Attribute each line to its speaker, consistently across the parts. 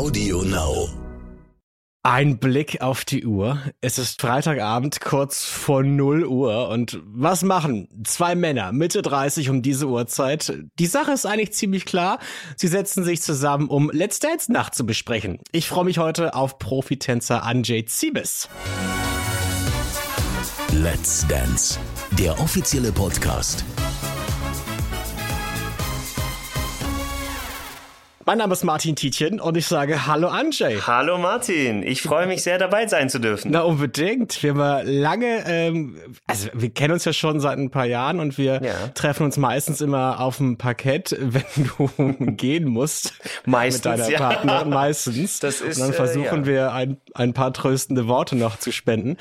Speaker 1: Audio Now.
Speaker 2: Ein Blick auf die Uhr. Es ist Freitagabend, kurz vor 0 Uhr. Und was machen zwei Männer, Mitte 30 um diese Uhrzeit? Die Sache ist eigentlich ziemlich klar. Sie setzen sich zusammen, um Let's Dance Nacht zu besprechen. Ich freue mich heute auf Profitänzer Anjay Zibis.
Speaker 1: Let's Dance, der offizielle Podcast.
Speaker 2: Mein Name ist Martin Tietjen und ich sage Hallo Anjay.
Speaker 3: Hallo Martin, ich freue mich sehr dabei sein zu dürfen.
Speaker 2: Na unbedingt. Wir haben lange, ähm, also wir kennen uns ja schon seit ein paar Jahren und wir ja. treffen uns meistens immer auf dem Parkett, wenn du gehen musst.
Speaker 3: Meistens,
Speaker 2: mit deiner
Speaker 3: ja.
Speaker 2: Partnerin, meistens.
Speaker 3: Das ist,
Speaker 2: und dann versuchen
Speaker 3: äh, ja.
Speaker 2: wir ein, ein paar tröstende Worte noch zu spenden.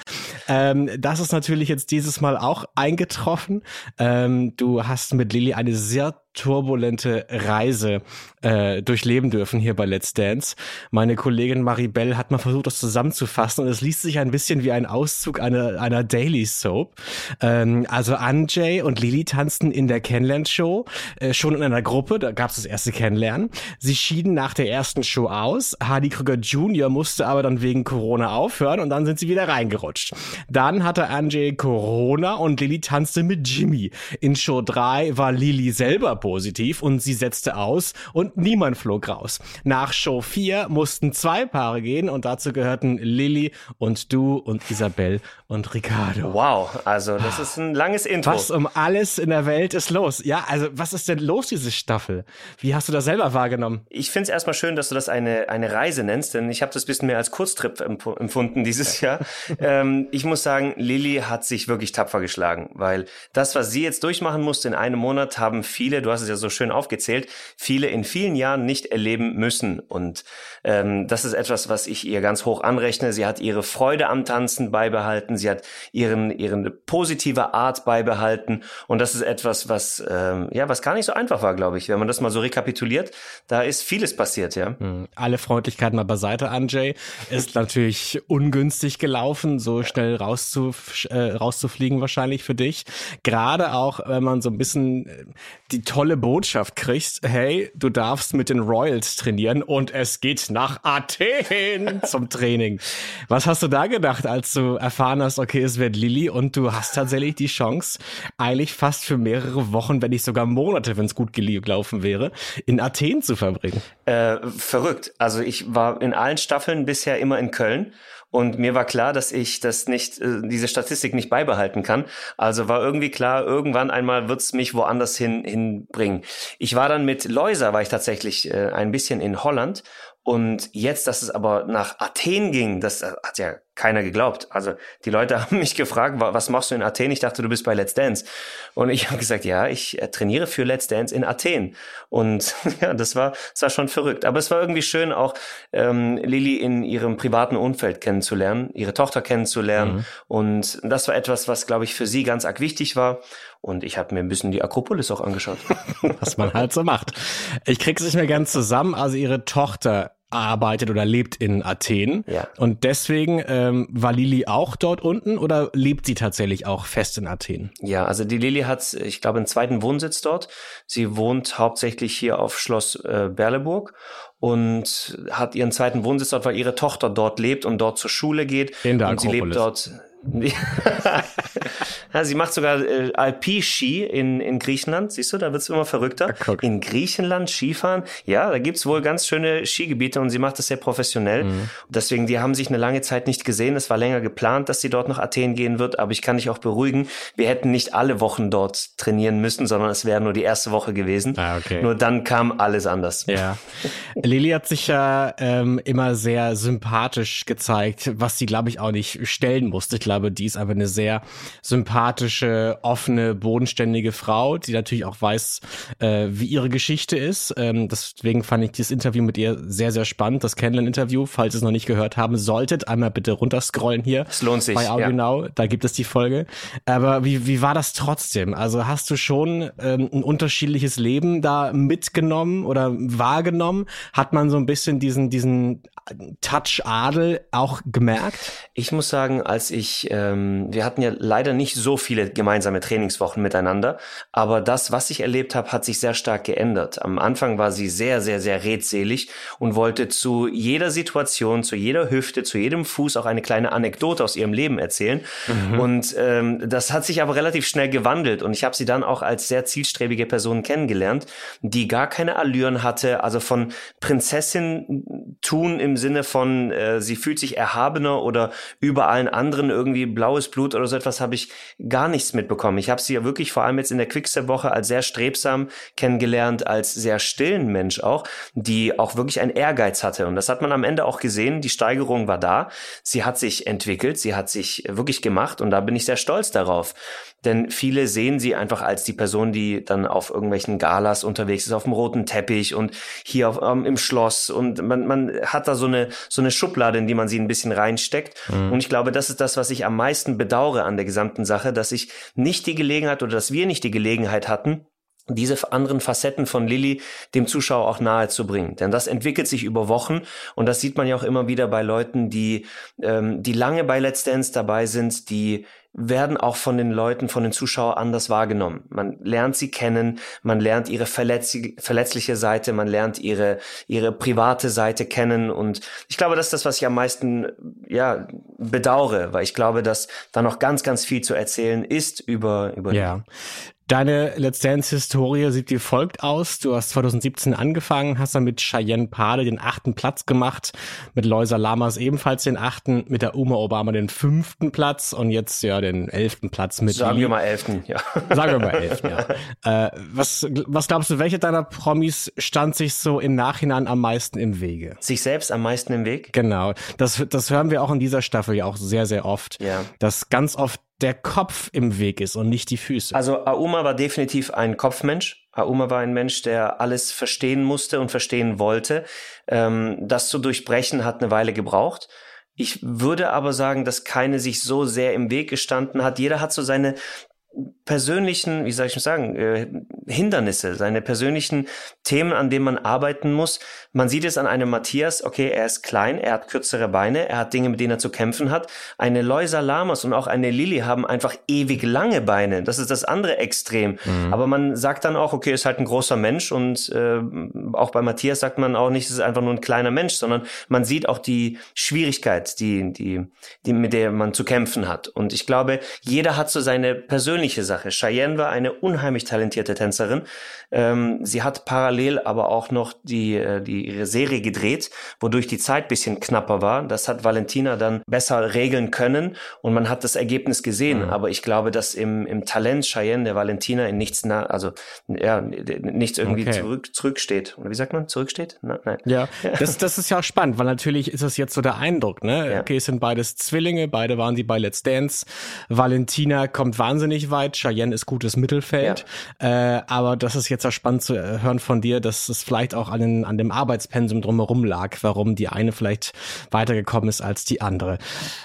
Speaker 2: Ähm, das ist natürlich jetzt dieses Mal auch eingetroffen. Ähm, du hast mit Lilly eine sehr turbulente Reise äh, durchleben dürfen hier bei Let's Dance. Meine Kollegin Maribel hat mal versucht, das zusammenzufassen und es liest sich ein bisschen wie ein Auszug einer, einer Daily Soap. Ähm, also Anjay und Lili tanzten in der Kennenlern-Show, äh, schon in einer Gruppe, da gab es das erste Kennenlernen. Sie schieden nach der ersten Show aus. Hardy Krüger Jr. musste aber dann wegen Corona aufhören und dann sind sie wieder reingerutscht. Dann hatte Anjay Corona und Lili tanzte mit Jimmy. In Show 3 war Lili selber positiv und sie setzte aus und niemand flog raus. Nach Show 4 mussten zwei Paare gehen und dazu gehörten Lilly und du und Isabel und Ricardo.
Speaker 3: Wow, also das ist ein langes Intro.
Speaker 2: Was um alles in der Welt ist los? Ja, also was ist denn los, diese Staffel? Wie hast du das selber wahrgenommen?
Speaker 3: Ich finde es erstmal schön, dass du das eine, eine Reise nennst, denn ich habe das bisschen mehr als Kurztrip empfunden dieses Jahr. ähm, ich muss sagen, Lilly hat sich wirklich tapfer geschlagen, weil das, was sie jetzt durchmachen musste in einem Monat, haben viele, du hast es ja so schön aufgezählt, viele in vielen Jahren nicht erleben müssen. Und ähm, das ist etwas, was ich ihr ganz hoch anrechne. Sie hat ihre Freude am Tanzen beibehalten, sie hat ihren, ihren positive Art beibehalten. Und das ist etwas, was, ähm, ja, was gar nicht so einfach war, glaube ich. Wenn man das mal so rekapituliert, da ist vieles passiert, ja.
Speaker 2: Hm. Alle Freundlichkeit mal beiseite, Anjay. Ist natürlich ungünstig gelaufen, so schnell rauszuf äh, rauszufliegen wahrscheinlich für dich. Gerade auch, wenn man so ein bisschen äh, die tolle Botschaft kriegt, hey, du darfst mit den Royals trainieren und es geht nach Athen zum Training. Was hast du da gedacht, als du erfahren hast, okay, es wird Lilly und du hast tatsächlich die Chance, eigentlich fast für mehrere Wochen, wenn nicht sogar Monate, wenn es gut gelaufen wäre, in Athen zu verbringen?
Speaker 3: Äh, verrückt. Also ich war in allen Staffeln bisher immer in Köln und mir war klar, dass ich das nicht, äh, diese Statistik nicht beibehalten kann. Also war irgendwie klar, irgendwann einmal wird's mich woanders hin hinbringen. Ich war dann mit Loisa, war ich tatsächlich äh, ein bisschen in Holland und jetzt, dass es aber nach Athen ging, das hat ja keiner geglaubt. Also die Leute haben mich gefragt, was machst du in Athen? Ich dachte, du bist bei Let's Dance. Und ich habe gesagt, ja, ich äh, trainiere für Let's Dance in Athen. Und ja, das war, das war schon verrückt. Aber es war irgendwie schön, auch ähm, Lilly in ihrem privaten Umfeld kennenzulernen, ihre Tochter kennenzulernen. Mhm. Und das war etwas, was, glaube ich, für sie ganz arg wichtig war. Und ich habe mir ein bisschen die Akropolis auch angeschaut.
Speaker 2: was man halt so macht. Ich krieg's nicht mehr ganz zusammen. Also ihre Tochter arbeitet oder lebt in Athen.
Speaker 3: Ja.
Speaker 2: Und deswegen ähm, war Lili auch dort unten oder lebt sie tatsächlich auch fest in Athen?
Speaker 3: Ja, also die Lili hat, ich glaube, einen zweiten Wohnsitz dort. Sie wohnt hauptsächlich hier auf Schloss äh, Berleburg und hat ihren zweiten Wohnsitz dort, weil ihre Tochter dort lebt und dort zur Schule geht.
Speaker 2: In der
Speaker 3: und sie lebt dort ja, sie macht sogar äh, Alpi-Ski in, in Griechenland. Siehst du, da wird's immer verrückter.
Speaker 2: Ja,
Speaker 3: in Griechenland Skifahren. Ja, da gibt's wohl ganz schöne Skigebiete und sie macht das sehr professionell. Mhm. Deswegen, die haben sich eine lange Zeit nicht gesehen. Es war länger geplant, dass sie dort nach Athen gehen wird. Aber ich kann dich auch beruhigen, wir hätten nicht alle Wochen dort trainieren müssen, sondern es wäre nur die erste Woche gewesen.
Speaker 2: Ah, okay.
Speaker 3: Nur dann kam alles anders.
Speaker 2: Ja. Lili hat sich ja ähm, immer sehr sympathisch gezeigt, was sie, glaube ich, auch nicht stellen musste. Ich glaube, die ist einfach eine sehr sympathische, offene, bodenständige Frau, die natürlich auch weiß, äh, wie ihre Geschichte ist. Ähm, deswegen fand ich dieses Interview mit ihr sehr, sehr spannend. Das Kennenlern-Interview, falls ihr es noch nicht gehört haben solltet, einmal bitte runterscrollen hier.
Speaker 3: Es lohnt sich.
Speaker 2: Bei Audio Now, da gibt es die Folge. Aber wie, wie war das trotzdem? Also hast du schon ähm, ein unterschiedliches Leben da mitgenommen oder wahrgenommen? Hat man so ein bisschen diesen, diesen Touch Adel auch gemerkt?
Speaker 3: Ich muss sagen, als ich, ähm, wir hatten ja leider nicht so viele gemeinsame Trainingswochen miteinander, aber das, was ich erlebt habe, hat sich sehr stark geändert. Am Anfang war sie sehr, sehr, sehr redselig und wollte zu jeder Situation, zu jeder Hüfte, zu jedem Fuß auch eine kleine Anekdote aus ihrem Leben erzählen. Mhm. Und ähm, das hat sich aber relativ schnell gewandelt und ich habe sie dann auch als sehr zielstrebige Person kennengelernt, die gar keine Allüren hatte, also von Prinzessin tun im Sinne von, äh, sie fühlt sich erhabener oder über allen anderen irgendwie blaues Blut oder so etwas habe ich gar nichts mitbekommen. Ich habe sie ja wirklich vor allem jetzt in der Quickstep-Woche als sehr strebsam kennengelernt, als sehr stillen Mensch auch, die auch wirklich einen Ehrgeiz hatte. Und das hat man am Ende auch gesehen. Die Steigerung war da. Sie hat sich entwickelt, sie hat sich wirklich gemacht und da bin ich sehr stolz darauf. Denn viele sehen sie einfach als die Person, die dann auf irgendwelchen Galas unterwegs ist, auf dem roten Teppich und hier auf, ähm, im Schloss. Und man, man hat da so eine, so eine Schublade, in die man sie ein bisschen reinsteckt. Mhm. Und ich glaube, das ist das, was ich am meisten bedauere an der gesamten Sache, dass ich nicht die Gelegenheit oder dass wir nicht die Gelegenheit hatten, diese anderen Facetten von Lilly dem Zuschauer auch nahe zu bringen. Denn das entwickelt sich über Wochen und das sieht man ja auch immer wieder bei Leuten, die, ähm, die lange bei Let's Dance dabei sind, die werden auch von den Leuten, von den Zuschauern anders wahrgenommen. Man lernt sie kennen, man lernt ihre verletzliche Seite, man lernt ihre, ihre private Seite kennen und ich glaube, das ist das, was ich am meisten, ja, bedauere, weil ich glaube, dass da noch ganz, ganz viel zu erzählen ist über, über
Speaker 2: ja. Deine Let's Dance-Historie sieht wie folgt aus. Du hast 2017 angefangen, hast dann mit Cheyenne Pade den achten Platz gemacht, mit Loisa Lamas ebenfalls den achten, mit der Uma Obama den fünften Platz und jetzt ja den elften Platz mit.
Speaker 3: Sagen wir mal elften, ja.
Speaker 2: Sagen wir mal elften, ja. Äh, was, was glaubst du, welche deiner Promis stand sich so im Nachhinein am meisten im Wege?
Speaker 3: Sich selbst am meisten im Weg?
Speaker 2: Genau. Das, das hören wir auch in dieser Staffel ja auch sehr, sehr oft.
Speaker 3: Ja.
Speaker 2: Dass ganz oft der Kopf im Weg ist und nicht die Füße.
Speaker 3: Also Auma war definitiv ein Kopfmensch. Auma war ein Mensch, der alles verstehen musste und verstehen wollte. Ähm, das zu durchbrechen hat eine Weile gebraucht. Ich würde aber sagen, dass keine sich so sehr im Weg gestanden hat. Jeder hat so seine persönlichen, wie soll ich sagen, äh, Hindernisse, seine persönlichen Themen, an denen man arbeiten muss. Man sieht es an einem Matthias, okay, er ist klein, er hat kürzere Beine, er hat Dinge, mit denen er zu kämpfen hat. Eine Loisa Lamas und auch eine Lilly haben einfach ewig lange Beine. Das ist das andere Extrem. Mhm. Aber man sagt dann auch, okay, ist halt ein großer Mensch und äh, auch bei Matthias sagt man auch nicht, es ist einfach nur ein kleiner Mensch, sondern man sieht auch die Schwierigkeit, die, die, die, mit der man zu kämpfen hat. Und ich glaube, jeder hat so seine persönliche Sache. Cheyenne war eine unheimlich talentierte Tänzerin. Ähm, sie hat parallel aber auch noch die, äh, die ihre Serie gedreht, wodurch die Zeit bisschen knapper war. Das hat Valentina dann besser regeln können und man hat das Ergebnis gesehen. Mhm. Aber ich glaube, dass im, im Talent Cheyenne der Valentina in nichts nah, also ja, nichts irgendwie okay. zurück, zurücksteht. Oder wie sagt man? Zurücksteht?
Speaker 2: Na, nein. Ja, das, das ist ja auch spannend, weil natürlich ist das jetzt so der Eindruck, ne? Ja. Okay, es sind beides Zwillinge, beide waren die bei Let's Dance. Valentina kommt wahnsinnig weit, Cheyenne ist gutes Mittelfeld. Ja. Äh, aber das ist jetzt ja spannend zu hören von dir, dass es vielleicht auch an, den, an dem Arbeitspensum drumherum lag, warum die eine vielleicht weitergekommen ist als die andere.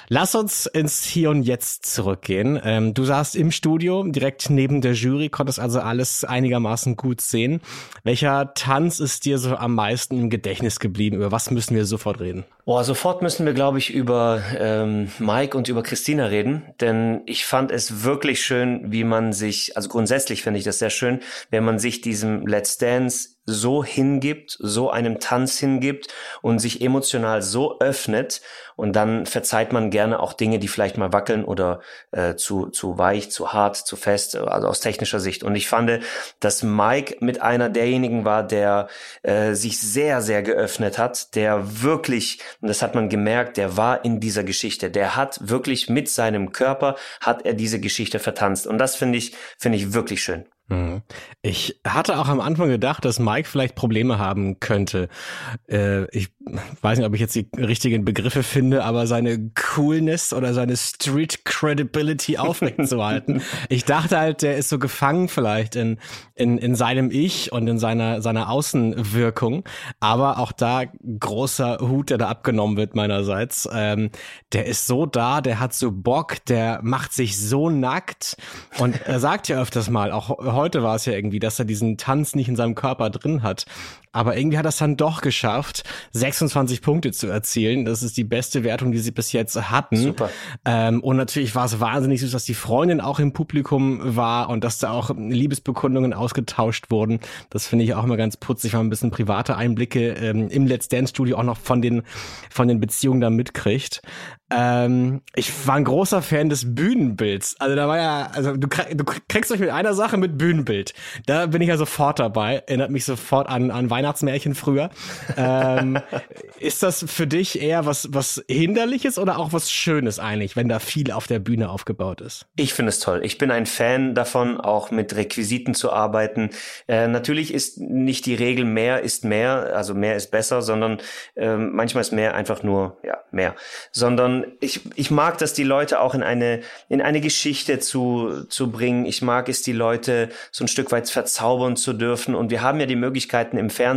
Speaker 2: Lass uns ins Hier und Jetzt zurückgehen. Ähm, du saßt im Studio, direkt neben der Jury, konntest also alles einigermaßen gut sehen. Welcher Tanz ist dir so am meisten im Gedächtnis geblieben? Über was müssen wir sofort reden?
Speaker 3: Boah, sofort müssen wir, glaube ich, über ähm, Mike und über Christina reden, denn ich fand es wirklich schön, wie man sich, also grundsätzlich finde ich das sehr schön, wenn man sich diesem Let's Dance so hingibt, so einem Tanz hingibt und sich emotional so öffnet und dann verzeiht man gerne auch Dinge, die vielleicht mal wackeln oder äh, zu, zu weich, zu hart, zu fest, also aus technischer Sicht. Und ich fand, dass Mike mit einer derjenigen war, der äh, sich sehr, sehr geöffnet hat, der wirklich, und das hat man gemerkt, der war in dieser Geschichte, der hat wirklich mit seinem Körper, hat er diese Geschichte vertanzt. Und das finde ich, finde ich wirklich schön.
Speaker 2: Mhm. Ich hatte auch am Anfang gedacht, dass Mike vielleicht Probleme haben könnte. Äh, ich weiß nicht, ob ich jetzt die richtigen Begriffe finde, aber seine Coolness oder seine Street Credibility aufrechtzuerhalten. ich dachte halt, der ist so gefangen vielleicht in, in, in seinem Ich und in seiner, seiner Außenwirkung. Aber auch da großer Hut, der da abgenommen wird meinerseits. Ähm, der ist so da, der hat so Bock, der macht sich so nackt und er sagt ja öfters mal, auch heute war es ja irgendwie, dass er diesen Tanz nicht in seinem Körper drin hat. Aber irgendwie hat er es dann doch geschafft, 26 Punkte zu erzielen. Das ist die beste Wertung, die sie bis jetzt hatten.
Speaker 3: Super.
Speaker 2: Ähm, und natürlich war es wahnsinnig süß, dass die Freundin auch im Publikum war und dass da auch Liebesbekundungen ausgetauscht wurden. Das finde ich auch immer ganz putzig, wenn man ein bisschen private Einblicke ähm, im Let's Dance Studio auch noch von den, von den Beziehungen da mitkriegt. Ähm, ich war ein großer Fan des Bühnenbilds. Also da war ja, also du, du kriegst euch mit einer Sache mit Bühnenbild. Da bin ich ja sofort dabei. Erinnert mich sofort an, an Weihnachtsmärchen früher. ähm, ist das für dich eher was, was Hinderliches oder auch was Schönes eigentlich, wenn da viel auf der Bühne aufgebaut ist?
Speaker 3: Ich finde es toll. Ich bin ein Fan davon, auch mit Requisiten zu arbeiten. Äh, natürlich ist nicht die Regel mehr ist mehr, also mehr ist besser, sondern äh, manchmal ist mehr einfach nur, ja, mehr. Sondern ich, ich mag das, die Leute auch in eine, in eine Geschichte zu, zu bringen. Ich mag es, die Leute so ein Stück weit verzaubern zu dürfen. Und wir haben ja die Möglichkeiten im Fernsehen,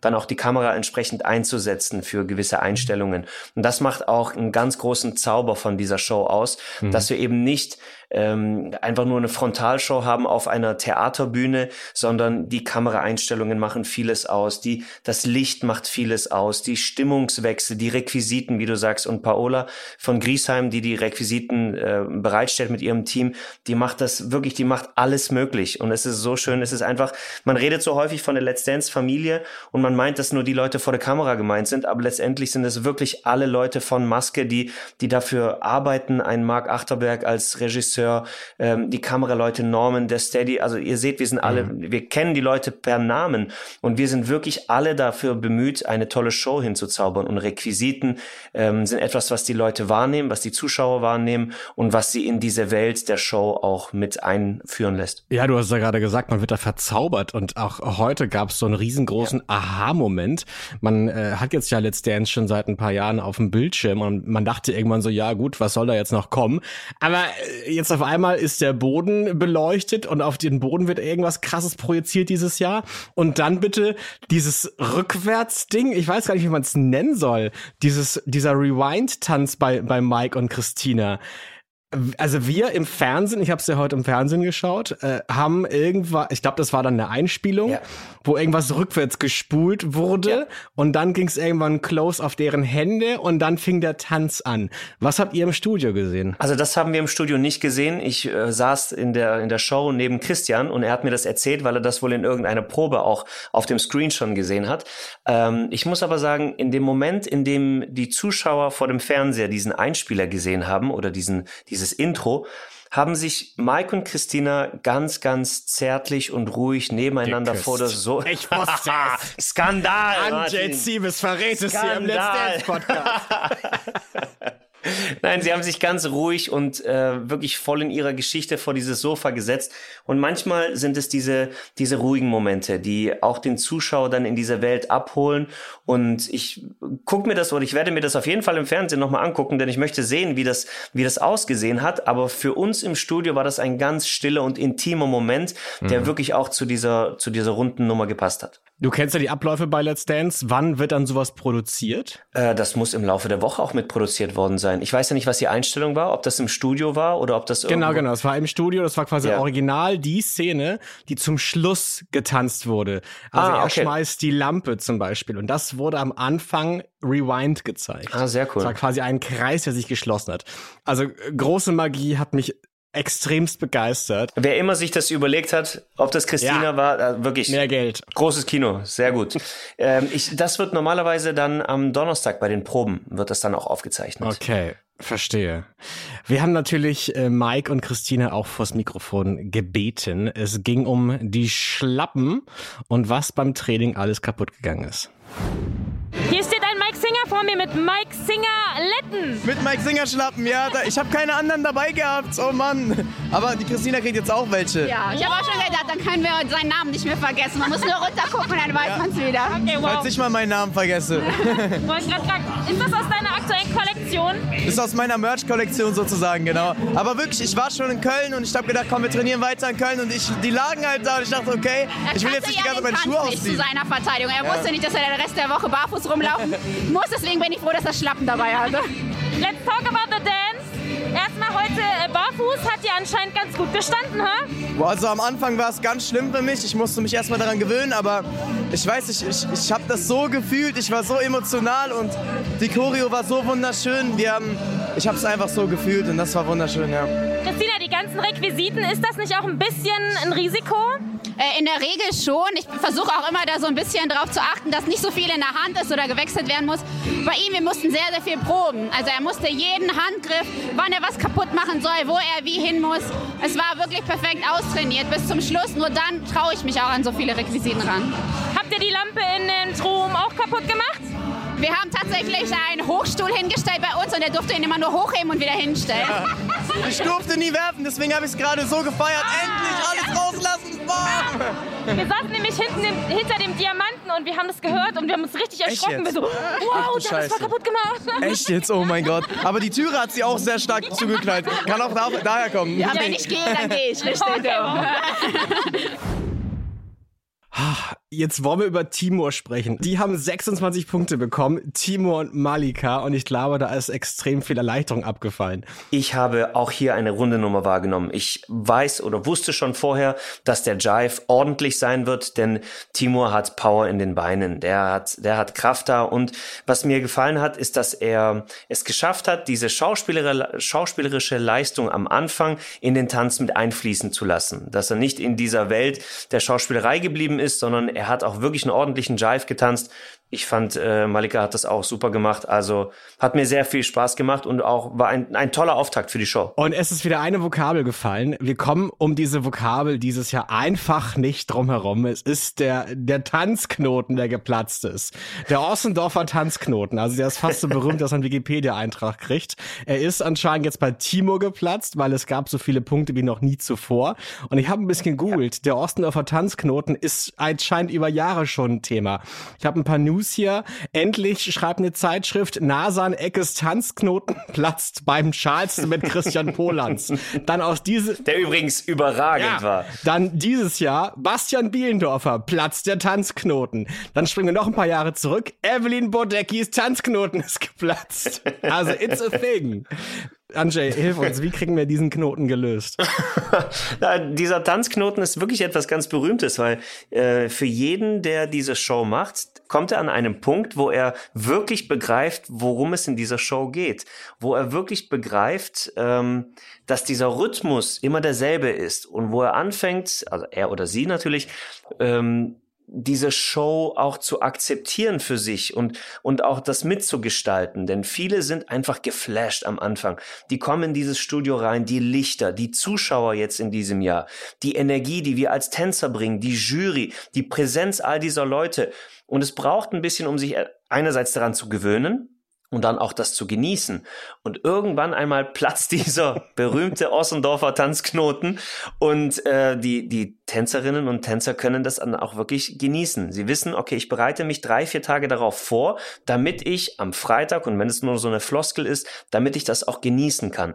Speaker 3: dann auch die Kamera entsprechend einzusetzen für gewisse Einstellungen. Und das macht auch einen ganz großen Zauber von dieser Show aus, mhm. dass wir eben nicht ähm, einfach nur eine Frontalshow haben auf einer Theaterbühne, sondern die Kameraeinstellungen machen vieles aus, die, das Licht macht vieles aus, die Stimmungswechsel, die Requisiten, wie du sagst, und Paola von Griesheim, die die Requisiten äh, bereitstellt mit ihrem Team, die macht das wirklich, die macht alles möglich. Und es ist so schön, es ist einfach, man redet so häufig von der Let's Dance Familie und man meint, dass nur die Leute vor der Kamera gemeint sind, aber letztendlich sind es wirklich alle Leute von Maske, die, die dafür arbeiten, ein Mark Achterberg als Regisseur Regisseur, ähm, die Kameraleute Norman, der Steady. Also ihr seht, wir sind alle, mhm. wir kennen die Leute per Namen und wir sind wirklich alle dafür bemüht, eine tolle Show hinzuzaubern. Und Requisiten ähm, sind etwas, was die Leute wahrnehmen, was die Zuschauer wahrnehmen und was sie in diese Welt der Show auch mit einführen lässt.
Speaker 2: Ja, du hast ja gerade gesagt, man wird da verzaubert und auch heute gab es so einen riesengroßen ja. Aha-Moment. Man äh, hat jetzt ja Let's Dance schon seit ein paar Jahren auf dem Bildschirm und man dachte irgendwann so, ja gut, was soll da jetzt noch kommen? Aber äh, jetzt auf einmal ist der Boden beleuchtet und auf den Boden wird irgendwas krasses projiziert dieses Jahr. Und dann bitte dieses Rückwärtsding, ich weiß gar nicht, wie man es nennen soll, dieses, dieser Rewind-Tanz bei, bei Mike und Christina also wir im Fernsehen, ich habe es ja heute im Fernsehen geschaut, äh, haben irgendwas, ich glaube, das war dann eine Einspielung, ja. wo irgendwas rückwärts gespult wurde ja. und dann ging es irgendwann close auf deren Hände und dann fing der Tanz an. Was habt ihr im Studio gesehen?
Speaker 3: Also das haben wir im Studio nicht gesehen. Ich äh, saß in der in der Show neben Christian und er hat mir das erzählt, weil er das wohl in irgendeiner Probe auch auf dem Screen schon gesehen hat. Ähm, ich muss aber sagen, in dem Moment, in dem die Zuschauer vor dem Fernseher diesen Einspieler gesehen haben oder diesen, diesen dieses Intro, haben sich Mike und Christina ganz, ganz zärtlich und ruhig nebeneinander Geküsst. vor der so
Speaker 2: Ich wusste
Speaker 3: es. Skandal.
Speaker 2: Anjet Siebes verrät es hier im Let's Dance Podcast.
Speaker 3: Nein, sie haben sich ganz ruhig und äh, wirklich voll in ihrer Geschichte vor dieses Sofa gesetzt. Und manchmal sind es diese, diese ruhigen Momente, die auch den Zuschauer dann in dieser Welt abholen. Und ich gucke mir das oder ich werde mir das auf jeden Fall im Fernsehen nochmal angucken, denn ich möchte sehen, wie das, wie das ausgesehen hat. Aber für uns im Studio war das ein ganz stiller und intimer Moment, der mhm. wirklich auch zu dieser, zu dieser runden Nummer gepasst hat.
Speaker 2: Du kennst ja die Abläufe bei Let's Dance. Wann wird dann sowas produziert?
Speaker 3: Äh, das muss im Laufe der Woche auch mitproduziert worden sein. Ich weiß ja nicht, was die Einstellung war, ob das im Studio war oder ob das
Speaker 2: Genau, genau. Es war im Studio. Das war quasi ja. original die Szene, die zum Schluss getanzt wurde. Also ah, okay. er schmeißt die Lampe zum Beispiel. Und das wurde am Anfang Rewind gezeigt.
Speaker 3: Ah, sehr cool.
Speaker 2: Das war quasi ein Kreis, der sich geschlossen hat. Also große Magie hat mich extremst begeistert.
Speaker 3: Wer immer sich das überlegt hat, ob das Christina ja, war, äh, wirklich
Speaker 2: mehr Geld.
Speaker 3: Großes Kino, sehr gut. ähm, ich, das wird normalerweise dann am Donnerstag bei den Proben wird das dann auch aufgezeichnet.
Speaker 2: Okay. Verstehe. Wir haben natürlich äh, Mike und Christina auch vors Mikrofon gebeten. Es ging um die Schlappen und was beim Training alles kaputt gegangen ist.
Speaker 4: Hier steht Singer vor mir mit Mike Singer Letten.
Speaker 5: Mit Mike Singer Schlappen, ja. Da, ich habe keine anderen dabei gehabt. Oh Mann. Aber die Christina kriegt jetzt auch welche.
Speaker 6: Ja, ich habe auch schon gedacht, dann können wir seinen Namen nicht mehr vergessen. Man muss nur runtergucken und dann weiß ja. man es wieder.
Speaker 5: Okay, wow. Falls ich mal meinen Namen vergesse.
Speaker 4: Wollte gerade fragen, ist das aus deiner aktuellen Kollektion?
Speaker 5: Ist aus meiner Merch-Kollektion sozusagen, genau. Aber wirklich, ich war schon in Köln und ich habe gedacht, komm, wir trainieren weiter in Köln und ich, die lagen halt da und ich dachte, okay, ich will jetzt nicht die ganze Zeit meine Schuhe ausziehen.
Speaker 6: zu seiner Verteidigung. Er ja. wusste nicht, dass er den Rest der Woche barfuß rumlaufen muss. Deswegen bin ich froh, dass er Schlappen dabei hatte.
Speaker 4: Let's talk about the dance. Erstmal heute äh, barfuß hat dir anscheinend ganz gut gestanden, ha?
Speaker 5: Boah, also am Anfang war es ganz schlimm für mich. Ich musste mich erstmal daran gewöhnen, aber ich weiß nicht, ich, ich habe das so gefühlt. Ich war so emotional und die Choreo war so wunderschön. Wir haben, ich habe es einfach so gefühlt und das war wunderschön, ja.
Speaker 4: Christina, die ganzen Requisiten, ist das nicht auch ein bisschen ein Risiko?
Speaker 6: Äh, in der Regel schon. Ich versuche auch immer da so ein bisschen darauf zu achten, dass nicht so viel in der Hand ist oder gewechselt werden muss. Bei ihm, wir mussten sehr, sehr viel proben. Also er musste jeden Handgriff, wann er was kaputt machen soll, wo er wie hin muss. Es war wirklich perfekt austrainiert bis zum Schluss. Nur dann traue ich mich auch an so viele Requisiten ran.
Speaker 4: Habt ihr die Lampe in den Strom auch kaputt gemacht?
Speaker 6: Wir haben tatsächlich einen Hochstuhl hingestellt bei uns und er durfte ihn immer nur hochheben und wieder hinstellen.
Speaker 5: Ich durfte nie werfen, deswegen habe ich es gerade so gefeiert. Endlich alles rauslassen. Boah.
Speaker 4: Wir saßen nämlich hinten im, hinter dem Diamanten und wir haben das gehört und wir haben uns richtig erschrocken. Wir so, wow, der hat es voll kaputt gemacht.
Speaker 5: Echt jetzt? Oh mein Gott. Aber die Türe hat sie auch sehr stark zugeknallt. Kann auch da, daher kommen.
Speaker 6: Ja, wenn ich gehe, dann gehe ich, richtig.
Speaker 2: Jetzt wollen wir über Timur sprechen. Die haben 26 Punkte bekommen, Timur und Malika, und ich glaube, da ist extrem viel Erleichterung abgefallen.
Speaker 3: Ich habe auch hier eine runde Nummer wahrgenommen. Ich weiß oder wusste schon vorher, dass der Jive ordentlich sein wird, denn Timur hat Power in den Beinen. Der hat, der hat Kraft da. Und was mir gefallen hat, ist, dass er es geschafft hat, diese schauspielerische Leistung am Anfang in den Tanz mit einfließen zu lassen. Dass er nicht in dieser Welt der Schauspielerei geblieben ist, sondern er hat auch wirklich einen ordentlichen Jive getanzt. Ich fand, äh, Malika hat das auch super gemacht. Also hat mir sehr viel Spaß gemacht und auch war ein, ein toller Auftakt für die Show.
Speaker 2: Und es ist wieder eine Vokabel gefallen. Wir kommen um diese Vokabel dieses Jahr einfach nicht drum herum. Es ist der, der Tanzknoten, der geplatzt ist. Der Ossendorfer Tanzknoten. Also der ist fast so berühmt, dass er einen Wikipedia-Eintrag kriegt. Er ist anscheinend jetzt bei Timo geplatzt, weil es gab so viele Punkte wie noch nie zuvor. Und ich habe ein bisschen googelt. Der Ossendorfer Tanzknoten ist anscheinend über Jahre schon ein Thema. Ich habe ein paar News hier. Endlich schreibt eine Zeitschrift, Nasan Eckes Tanzknoten platzt beim Charleston mit Christian Polanz. Dann aus diese,
Speaker 3: Der übrigens überragend war.
Speaker 2: dann dieses Jahr Bastian Bielendorfer, Platz der Tanzknoten. Dann springen wir noch ein paar Jahre zurück. Evelyn Bodeckis Tanzknoten ist geplatzt. Also it's a thing. Andrzej, hilf uns, wie kriegen wir diesen Knoten gelöst?
Speaker 3: Ja, dieser Tanzknoten ist wirklich etwas ganz Berühmtes, weil äh, für jeden, der diese Show macht, kommt er an einem Punkt, wo er wirklich begreift, worum es in dieser Show geht, wo er wirklich begreift, ähm, dass dieser Rhythmus immer derselbe ist. Und wo er anfängt, also er oder sie natürlich, ähm, diese Show auch zu akzeptieren für sich und, und auch das mitzugestalten. Denn viele sind einfach geflasht am Anfang. Die kommen in dieses Studio rein, die Lichter, die Zuschauer jetzt in diesem Jahr, die Energie, die wir als Tänzer bringen, die Jury, die Präsenz all dieser Leute. Und es braucht ein bisschen, um sich einerseits daran zu gewöhnen, und dann auch das zu genießen. Und irgendwann einmal platzt dieser berühmte Ossendorfer Tanzknoten und äh, die, die Tänzerinnen und Tänzer können das dann auch wirklich genießen. Sie wissen, okay, ich bereite mich drei, vier Tage darauf vor, damit ich am Freitag, und wenn es nur so eine Floskel ist, damit ich das auch genießen kann.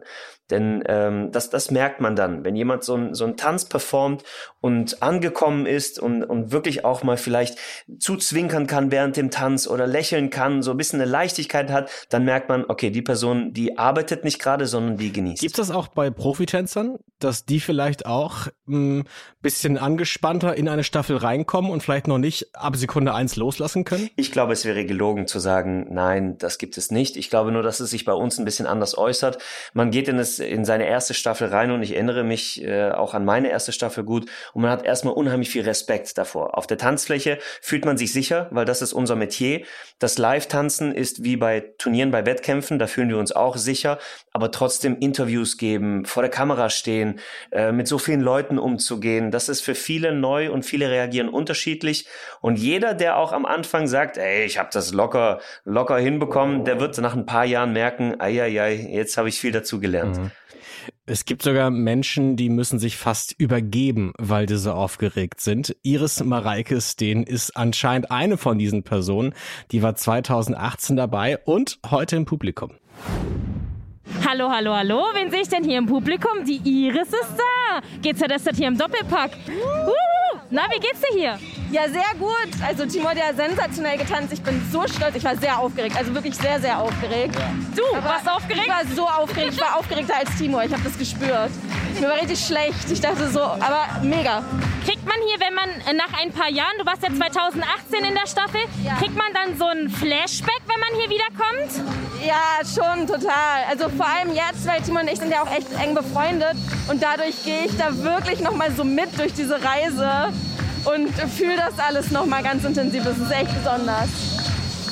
Speaker 3: Denn ähm, das, das merkt man dann, wenn jemand so, ein, so einen Tanz performt und angekommen ist und, und wirklich auch mal vielleicht zuzwinkern kann während dem Tanz oder lächeln kann, so ein bisschen eine Leichtigkeit hat, dann merkt man, okay, die Person, die arbeitet nicht gerade, sondern die genießt.
Speaker 2: Gibt es das auch bei Profitänzern, dass die vielleicht auch ein bisschen angespannter in eine Staffel reinkommen und vielleicht noch nicht ab Sekunde eins loslassen können?
Speaker 3: Ich glaube, es wäre gelogen zu sagen, nein, das gibt es nicht. Ich glaube nur, dass es sich bei uns ein bisschen anders äußert. Man geht in, in seine erste Staffel rein und ich erinnere mich äh, auch an meine erste Staffel gut und man hat erstmal unheimlich viel Respekt davor. Auf der Tanzfläche fühlt man sich sicher, weil das ist unser Metier. Das Live-Tanzen ist wie bei Turnieren, bei Wettkämpfen, da fühlen wir uns auch sicher, aber trotzdem Interviews geben, vor der Kamera stehen, äh, mit so vielen Leuten umzugehen, das ist für viele neu und viele reagieren unterschiedlich und jeder, der auch am Anfang sagt, ey, ich habe das locker locker hinbekommen, der wird nach ein paar Jahren merken, ei, ei, ei, jetzt habe ich viel dazu gelernt.
Speaker 2: Es gibt sogar Menschen, die müssen sich fast übergeben, weil die so aufgeregt sind. Iris Mareike Steen ist anscheinend eine von diesen Personen. Die war 2018 dabei und heute im Publikum.
Speaker 4: Hallo, hallo, hallo. Wen sehe ich denn hier im Publikum? Die Iris ist da. GZSZ hier im Doppelpack. Uhu. Na, wie geht's dir hier?
Speaker 7: Ja, sehr gut. Also Timo hat ja sensationell getanzt. Ich bin so stolz. Ich war sehr aufgeregt. Also wirklich sehr, sehr aufgeregt.
Speaker 4: Du, warst aufgeregt?
Speaker 7: Ich war so aufgeregt. Ich war aufgeregter als Timo. Ich habe das gespürt. Mir war richtig schlecht. Ich dachte so, aber mega.
Speaker 4: Kriegt man hier, wenn man nach ein paar Jahren, du warst ja 2018 in der Staffel,
Speaker 7: Ja.
Speaker 4: kriegt man dann so ein Flashback, wenn man hier wiederkommt?
Speaker 7: Ja, schon total. Also vor allem jetzt, weil Timo und ich sind ja auch echt eng befreundet. Und dadurch gehe ich da wirklich noch mal so mit durch diese Reise und fühle das alles noch mal ganz intensiv. Das ist echt besonders.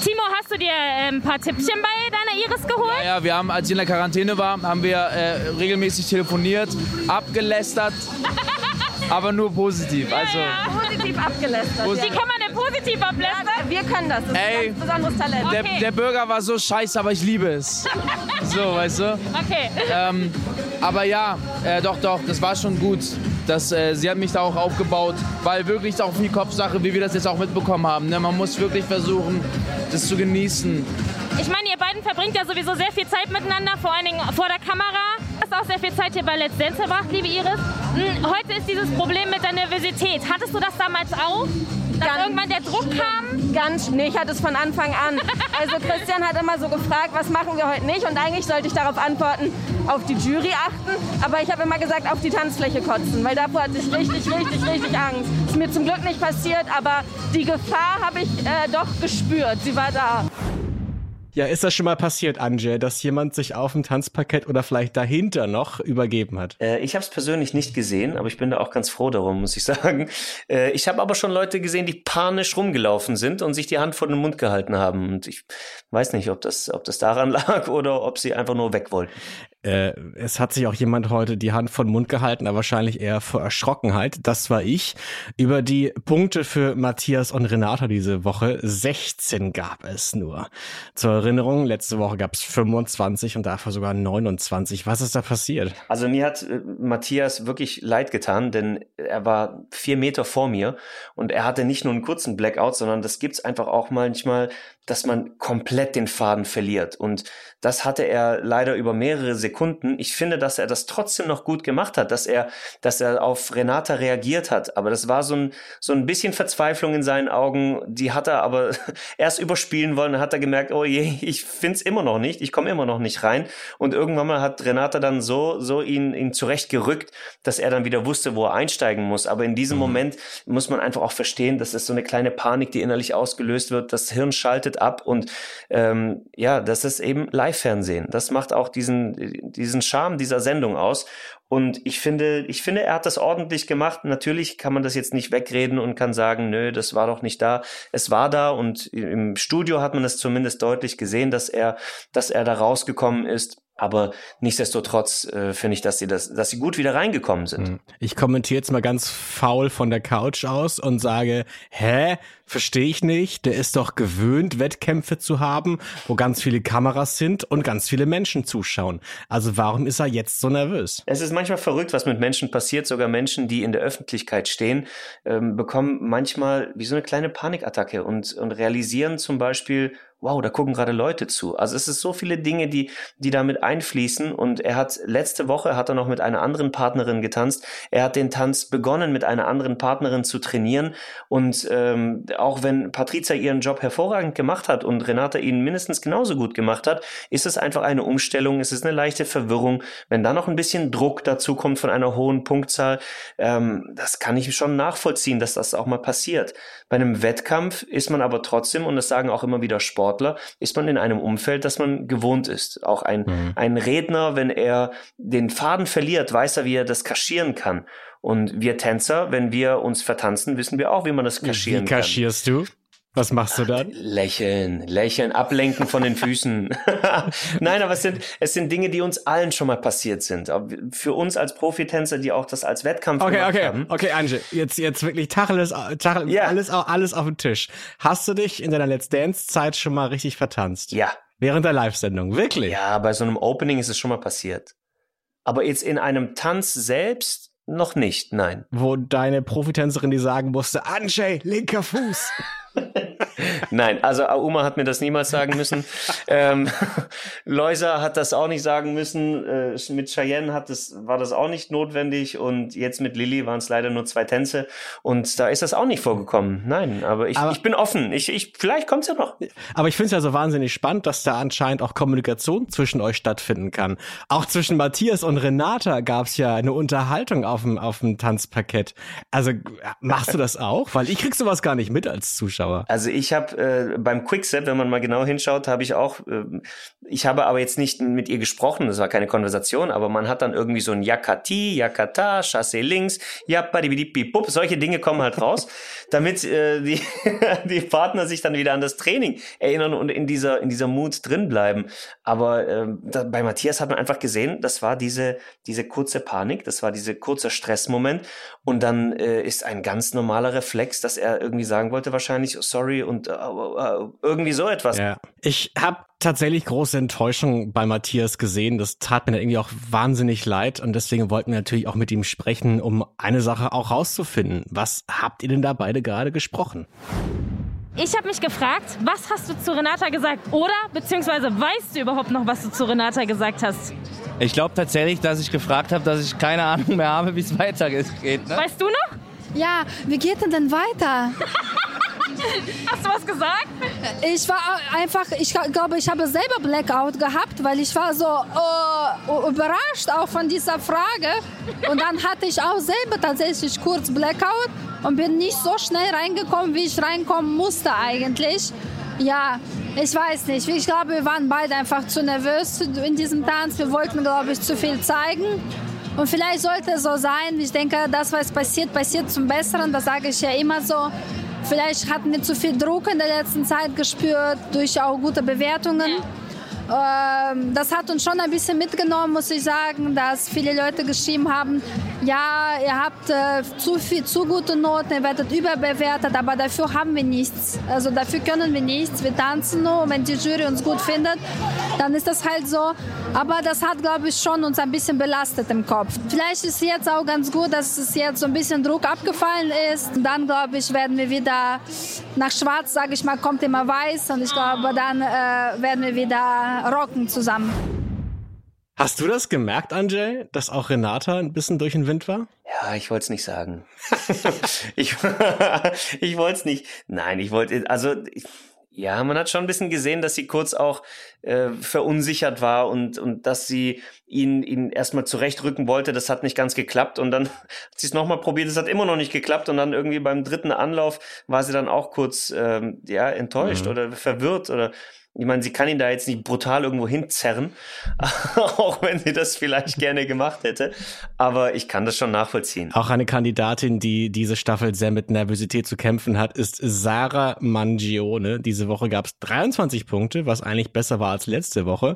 Speaker 4: Timo, hast du dir ein paar Tippchen bei deiner Iris geholt?
Speaker 8: Ja, ja, wir haben, als ich in der Quarantäne war, haben wir äh, regelmäßig telefoniert, abgelästert, aber nur positiv. Also,
Speaker 7: Positiv abgelästert.
Speaker 4: Wie kann man denn positiv ablästern?
Speaker 7: Ja, wir können das. Das ist
Speaker 8: Ey.
Speaker 7: ein ganz besonderes Talent.
Speaker 8: der,
Speaker 4: Okay.
Speaker 8: der Burger war so scheiße, aber ich liebe es. So, weißt du?
Speaker 4: Okay.
Speaker 8: Ähm, aber ja, äh, doch, doch, das war schon gut. Das, äh, sie hat mich da auch aufgebaut, weil wirklich auch viel Kopfsache, wie wir das jetzt auch mitbekommen haben. Ne? Man muss wirklich versuchen, das zu genießen.
Speaker 4: Ich meine, ihr beiden verbringt ja sowieso sehr viel Zeit miteinander, vor allen Dingen vor der Kamera. Du hast auch sehr viel Zeit hier bei Let's Dance verbracht, liebe Iris. Hm, Heute ist dieses Problem mit der Nervosität. Hattest du das damals auch? Dass
Speaker 7: Ganz-
Speaker 4: irgendwann der Druck kam?
Speaker 7: Ganz, nee, ich hatte es von Anfang an. Also Christian hat immer so gefragt, was machen wir heute nicht? Und eigentlich sollte ich darauf antworten, auf die Jury achten. Aber ich habe immer gesagt, auf die Tanzfläche kotzen, weil davor hatte ich richtig, richtig, richtig Angst. Ist mir zum Glück nicht passiert, aber die Gefahr habe ich äh, doch gespürt. Sie war da.
Speaker 2: Ja, ist das schon mal passiert, Anje, dass jemand sich auf dem Tanzparkett oder vielleicht dahinter noch übergeben hat?
Speaker 3: Äh, ich habe es persönlich nicht gesehen, aber ich bin da auch ganz froh darum, muss ich sagen. Äh, ich habe aber schon Leute gesehen, die panisch rumgelaufen sind und sich die Hand vor den Mund gehalten haben. Und ich weiß nicht, ob das, ob das daran lag oder ob sie einfach nur weg wollten.
Speaker 2: Äh, es hat sich auch jemand heute die Hand vor den Mund gehalten, aber wahrscheinlich eher vor Erschrockenheit. Das war ich. Über die Punkte für Matthias und Renata diese Woche. 16 gab es nur. Zur Erinnerung, letzte Woche gab es 25 und dafür sogar 29. Was ist da passiert?
Speaker 3: Also mir hat äh, Matthias wirklich leid getan, denn er war vier Meter vor mir und er hatte nicht nur einen kurzen Blackout, sondern das gibt's einfach auch manchmal, dass man komplett den Faden verliert. Und das hatte er leider über mehrere Sekunden. Ich finde, dass er das trotzdem noch gut gemacht hat, dass er, dass er auf Renata reagiert hat. Aber das war so ein, so ein bisschen Verzweiflung in seinen Augen. Die hat er aber erst überspielen wollen. Dann hat er gemerkt, oh je, ich find's immer noch nicht. Ich komme immer noch nicht rein. Und irgendwann mal hat Renata dann so, so ihn, ihn zurechtgerückt, dass er dann wieder wusste, wo er einsteigen muss. Aber in diesem Moment muss man einfach auch verstehen, dass es so eine kleine Panik, die innerlich ausgelöst wird. Das Hirn schaltet ab und ähm, ja, das ist eben Live-Fernsehen. Das macht auch diesen, diesen Charme dieser Sendung aus. Und ich finde, ich finde, er hat das ordentlich gemacht. Natürlich kann man das jetzt nicht wegreden und kann sagen, nö, das war doch nicht da. Es war da und im Studio hat man es zumindest deutlich gesehen, dass er, dass er da rausgekommen ist. Aber nichtsdestotrotz äh, finde ich, dass sie das, dass sie gut wieder reingekommen sind.
Speaker 2: Ich kommentiere jetzt mal ganz faul von der Couch aus und sage, hä, verstehe ich nicht, der ist doch gewöhnt, Wettkämpfe zu haben, wo ganz viele Kameras sind und ganz viele Menschen zuschauen. Also warum ist er jetzt so nervös?
Speaker 3: Es ist manchmal verrückt, was mit Menschen passiert. Sogar Menschen, die in der Öffentlichkeit stehen, ähm, bekommen manchmal wie so eine kleine Panikattacke und, und realisieren zum Beispiel, wow, da gucken gerade Leute zu. Also es ist so viele Dinge, die, die damit einfließen. Und er hat letzte Woche hat er noch mit einer anderen Partnerin getanzt. Er hat den Tanz begonnen, mit einer anderen Partnerin zu trainieren. Und ähm, auch wenn Patricia ihren Job hervorragend gemacht hat und Renata ihn mindestens genauso gut gemacht hat, ist es einfach eine Umstellung. Es ist eine leichte Verwirrung. Wenn da noch ein bisschen Druck dazu kommt von einer hohen Punktzahl, ähm, das kann ich schon nachvollziehen, dass das auch mal passiert. Bei einem Wettkampf ist man aber trotzdem, und das sagen auch immer wieder Sportler, ist man in einem Umfeld, das man gewohnt ist. Auch ein, ein Redner, wenn er den Faden verliert, weiß er, wie er das kaschieren kann. Und wir Tänzer, wenn wir uns vertanzen, wissen wir auch, wie man das kaschieren
Speaker 2: Wie
Speaker 3: kann.
Speaker 2: kaschierst du? Was machst du dann?
Speaker 3: Lächeln, lächeln, ablenken von den Füßen. Nein, aber es sind, es sind Dinge, die uns allen schon mal passiert sind. Für uns als Profitänzer, die auch das als Wettkampf
Speaker 2: Okay, okay,
Speaker 3: haben.
Speaker 2: okay, Ange, jetzt, jetzt wirklich Tacheles, Tachel,
Speaker 3: Ja.
Speaker 2: alles, alles auf den Tisch. Hast du dich in deiner Let's Dance-Zeit schon mal richtig vertanzt?
Speaker 3: Ja,
Speaker 2: Während der Live-Sendung, wirklich?
Speaker 3: ja, bei so einem Opening ist es schon mal passiert. Aber jetzt in einem Tanz selbst noch nicht, nein.
Speaker 2: Wo deine Profitänzerin die sagen musste, Anjay, linker Fuß.
Speaker 3: Nein, also Auma hat mir das niemals sagen müssen. ähm, Loisa hat das auch nicht sagen müssen. Äh, mit Cheyenne hat das, war das auch nicht notwendig. Und jetzt mit Lilly waren es leider nur zwei Tänze. Und da ist das auch nicht vorgekommen. Nein, aber ich, aber, ich bin offen. Ich, ich, vielleicht kommt's ja noch.
Speaker 2: Aber ich finde es ja so wahnsinnig spannend, dass da anscheinend auch Kommunikation zwischen euch stattfinden kann. Auch zwischen Matthias und Renata gab es ja eine Unterhaltung auf dem, auf dem Tanzparkett. Also machst du das auch? Weil ich krieg sowas gar nicht mit als Zuschauer.
Speaker 3: Also ich habe äh, beim Quickset, wenn man mal genau hinschaut, habe ich auch, äh, ich habe aber jetzt nicht mit ihr gesprochen, das war keine Konversation, aber man hat dann irgendwie so ein Yakati, Yakata, Chassé links, Yappadibidibibub, solche Dinge kommen halt raus, damit äh, die, die Partner sich dann wieder an das Training erinnern und in dieser, in dieser Mut drin bleiben. Aber äh, da, bei Matthias hat man einfach gesehen, das war diese, diese kurze Panik, das war dieser kurze Stressmoment und dann äh, ist ein ganz normaler Reflex, dass er irgendwie sagen wollte wahrscheinlich, oh, sorry und äh, äh, irgendwie so etwas.
Speaker 2: Ja. Ich habe tatsächlich große Enttäuschung bei Matthias gesehen. Das tat mir dann irgendwie auch wahnsinnig leid und deswegen wollten wir natürlich auch mit ihm sprechen, um eine Sache auch rauszufinden. Was habt ihr denn da beide gerade gesprochen?
Speaker 4: Ich habe mich gefragt, was hast du zu Renata gesagt? Oder beziehungsweise weißt du überhaupt noch, was du zu Renata gesagt hast?
Speaker 9: Ich glaube tatsächlich, dass ich gefragt habe, dass ich keine Ahnung mehr habe, wie es weitergeht.
Speaker 4: Ne? Weißt du noch?
Speaker 10: Ja, wie geht denn denn weiter?
Speaker 4: Hast du was gesagt?
Speaker 10: Ich war einfach, ich glaube, ich habe selber Blackout gehabt, weil ich war so uh, überrascht auch von dieser Frage. Und dann hatte ich auch selber tatsächlich kurz Blackout und bin nicht so schnell reingekommen, wie ich reinkommen musste eigentlich. Ja, ich weiß nicht. Ich glaube, wir waren beide einfach zu nervös in diesem Tanz. Wir wollten, glaube ich, zu viel zeigen. Und vielleicht sollte es so sein. Ich denke, das, was passiert, passiert zum Besseren. Das sage ich ja immer so. Vielleicht hatten wir zu viel Druck in der letzten Zeit gespürt durch auch gute Bewertungen. Ähm, das hat uns schon ein bisschen mitgenommen, muss ich sagen, dass viele Leute geschrieben haben, ja, ihr habt äh, zu viel, zu gute Noten, ihr werdet überbewertet, aber dafür haben wir nichts. Also dafür können wir nichts. Wir tanzen nur, wenn die Jury uns gut findet, dann ist das halt so. Aber das hat, glaube ich, schon uns ein bisschen belastet im Kopf. Vielleicht ist jetzt auch ganz gut, dass es jetzt so ein bisschen Druck abgefallen ist. Und dann, glaube ich, werden wir wieder nach Schwarz, sage ich mal, kommt immer Weiß. Und ich glaube, dann äh, werden wir wieder rocken zusammen.
Speaker 2: Hast du das gemerkt, Anjay, dass auch Renata ein bisschen durch den Wind war?
Speaker 3: Ja, ich wollte es nicht sagen. ich ich wollte es nicht. Nein, ich wollte, also ja, man hat schon ein bisschen gesehen, dass sie kurz auch äh, verunsichert war und, und dass sie ihn, ihn erstmal zurechtrücken wollte. Das hat nicht ganz geklappt und dann hat sie es nochmal probiert. Das hat immer noch nicht geklappt und dann irgendwie beim dritten Anlauf war sie dann auch kurz ähm, ja enttäuscht mhm. oder verwirrt oder ich meine, sie kann ihn da jetzt nicht brutal irgendwo hinzerren, auch wenn sie das vielleicht gerne gemacht hätte. Aber ich kann das schon nachvollziehen.
Speaker 2: Auch eine Kandidatin, die diese Staffel sehr mit Nervosität zu kämpfen hat, ist Sarah Mangione. Diese Woche gab es 23 Punkte, was eigentlich besser war als letzte Woche.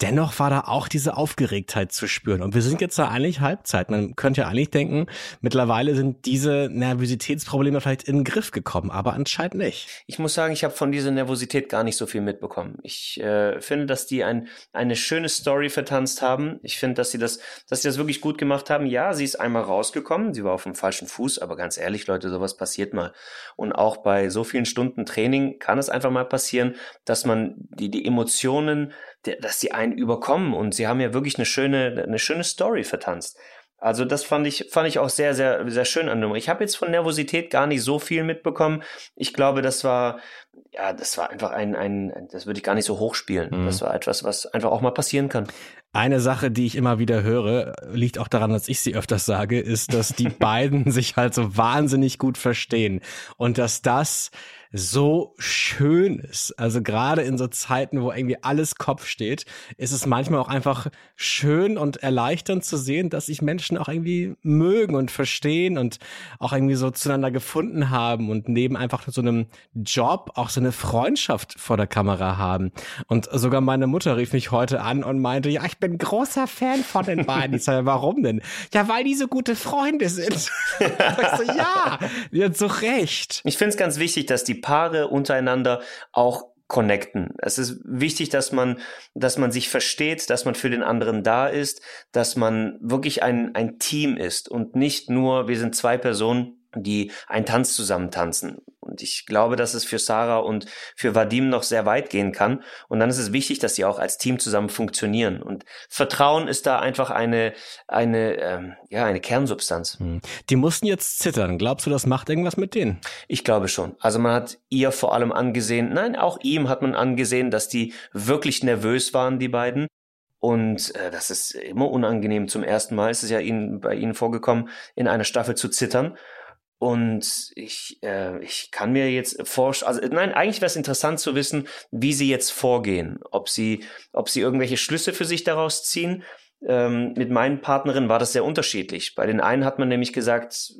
Speaker 2: Dennoch war da auch diese Aufgeregtheit zu spüren. Und wir sind jetzt da eigentlich Halbzeit. Man könnte ja eigentlich denken, mittlerweile sind diese Nervositätsprobleme vielleicht in den Griff gekommen, aber anscheinend nicht.
Speaker 3: Ich muss sagen, ich habe von dieser Nervosität gar nicht so viel mitbekommen bekommen. Ich äh, finde, dass die ein, eine schöne Story vertanzt haben. Ich finde, dass sie das, dass sie das wirklich gut gemacht haben. Ja, sie ist einmal rausgekommen, sie war auf dem falschen Fuß, aber ganz ehrlich, Leute, sowas passiert mal. Und auch bei so vielen Stunden Training kann es einfach mal passieren, dass man die, die Emotionen, dass sie einen überkommen. Und sie haben ja wirklich eine schöne, eine schöne Story vertanzt. Also das fand ich, fand ich auch sehr, sehr, sehr schön an Nummer. Ich habe jetzt von Nervosität gar nicht so viel mitbekommen. Ich glaube, das war, ja, das war einfach ein, ein das würde ich gar nicht so hochspielen. Mhm. Das war etwas, was einfach auch mal passieren kann.
Speaker 2: Eine Sache, die ich immer wieder höre, liegt auch daran, dass ich sie öfters sage, ist, dass die beiden sich halt so wahnsinnig gut verstehen und dass das so schön ist. Also gerade in so Zeiten, wo irgendwie alles Kopf steht, ist es manchmal auch einfach schön und erleichternd zu sehen, dass sich Menschen auch irgendwie mögen und verstehen und auch irgendwie so zueinander gefunden haben und neben einfach so einem Job auch so eine Freundschaft vor der Kamera haben. Und sogar meine Mutter rief mich heute an und meinte, ja, ich bin großer Fan von den beiden. Ich sage, warum denn? Ja, weil die so gute Freunde sind. so, ja, die hat so recht.
Speaker 3: Ich finde es ganz wichtig, dass die Paare untereinander auch connecten. Es ist wichtig, dass man, dass man sich versteht, dass man für den anderen da ist, dass man wirklich ein, ein Team ist und nicht nur, wir sind zwei Personen, die einen Tanz zusammen tanzen. Und ich glaube, dass es für Sarah und für Vadim noch sehr weit gehen kann. Und dann ist es wichtig, dass sie auch als Team zusammen funktionieren. Und Vertrauen ist da einfach eine, eine, ähm, ja, eine Kernsubstanz.
Speaker 2: Hm. Die mussten jetzt zittern. Glaubst du, das macht irgendwas mit denen?
Speaker 3: Ich glaube schon. Also man hat ihr vor allem angesehen, nein, auch ihm hat man angesehen, dass die wirklich nervös waren, die beiden. Und äh, das ist immer unangenehm. Zum ersten Mal ist es ja ihnen, bei ihnen vorgekommen, in einer Staffel zu zittern. Und ich, äh, ich kann mir jetzt vorstellen, also nein, eigentlich wäre es interessant zu wissen, wie sie jetzt vorgehen, ob sie, ob sie irgendwelche Schlüsse für sich daraus ziehen. Ähm, mit meinen Partnerinnen war das sehr unterschiedlich. Bei den einen hat man nämlich gesagt,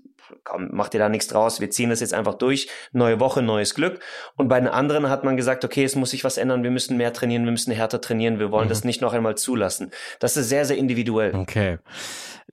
Speaker 3: komm, mach dir da nichts draus, wir ziehen das jetzt einfach durch, neue Woche, neues Glück. Und bei den anderen hat man gesagt, okay, es muss sich was ändern, wir müssen mehr trainieren, wir müssen härter trainieren, wir wollen mhm. das nicht noch einmal zulassen. Das ist sehr, sehr individuell.
Speaker 2: Okay.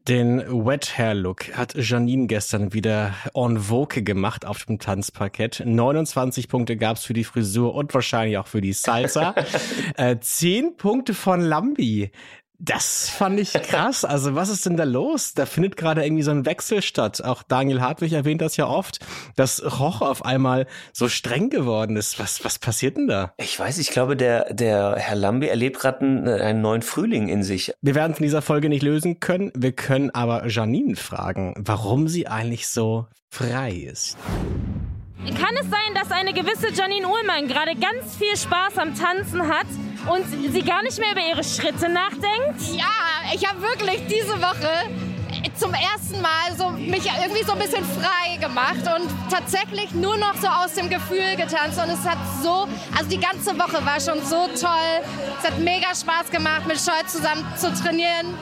Speaker 2: Den Wet Hair Look hat Janine gestern wieder en vogue gemacht auf dem Tanzparkett. 29 Punkte gab's für die Frisur und wahrscheinlich auch für die Salsa. äh, 10 Punkte von Lambi. Das fand ich krass. Also was ist denn da los? Da findet gerade irgendwie so ein Wechsel statt. Auch Daniel Hartwig erwähnt das ja oft, dass Roch auf einmal so streng geworden ist. Was, was passiert denn da?
Speaker 3: Ich weiß, ich glaube, der, der Herr Lambi erlebt gerade einen, einen neuen Frühling in sich.
Speaker 2: Wir werden es in dieser Folge nicht lösen können. Wir können aber Janine fragen, warum sie eigentlich so frei ist.
Speaker 4: Kann es sein, dass eine gewisse Janine Uhlmann gerade ganz viel Spaß am Tanzen hat und sie gar nicht mehr über ihre Schritte nachdenkt?
Speaker 6: Ja, ich habe wirklich diese Woche zum ersten Mal so mich irgendwie so ein bisschen frei gemacht und tatsächlich nur noch so aus dem Gefühl getanzt und es hat so, also die ganze Woche war schon so toll. Es hat mega Spaß gemacht, mit Scheu zusammen zu trainieren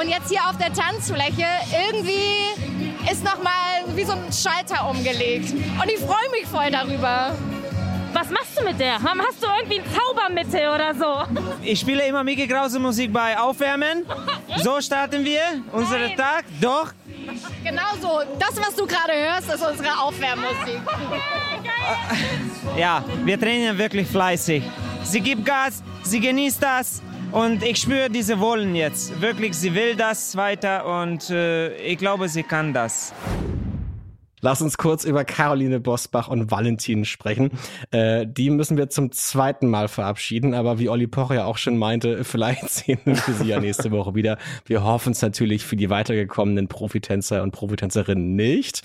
Speaker 6: und jetzt hier auf der Tanzfläche irgendwie ist nochmal wie so ein Schalter umgelegt. Und ich freue mich voll darüber.
Speaker 4: Was machst du mit der? Hast du irgendwie ein Zaubermittel oder so?
Speaker 11: Ich spiele immer Mickey Krause Musik bei Aufwärmen. So starten wir unseren Tag. Doch.
Speaker 6: Genau so. Das, was du gerade hörst, ist unsere Aufwärmmusik.
Speaker 11: Ja, wir trainieren wirklich fleißig. Sie gibt Gas, sie genießt das. Und ich spüre diese Wollen jetzt. Wirklich, sie will das weiter und äh, ich glaube, sie kann das.
Speaker 2: Lass uns kurz über Caroline Bosbach und Valentin sprechen. Äh, die müssen wir zum zweiten Mal verabschieden, aber wie Olli Pocher ja auch schon meinte, vielleicht sehen wir sie ja nächste Woche wieder. Wir hoffen es natürlich für die weitergekommenen Profitänzer und Profitänzerinnen nicht.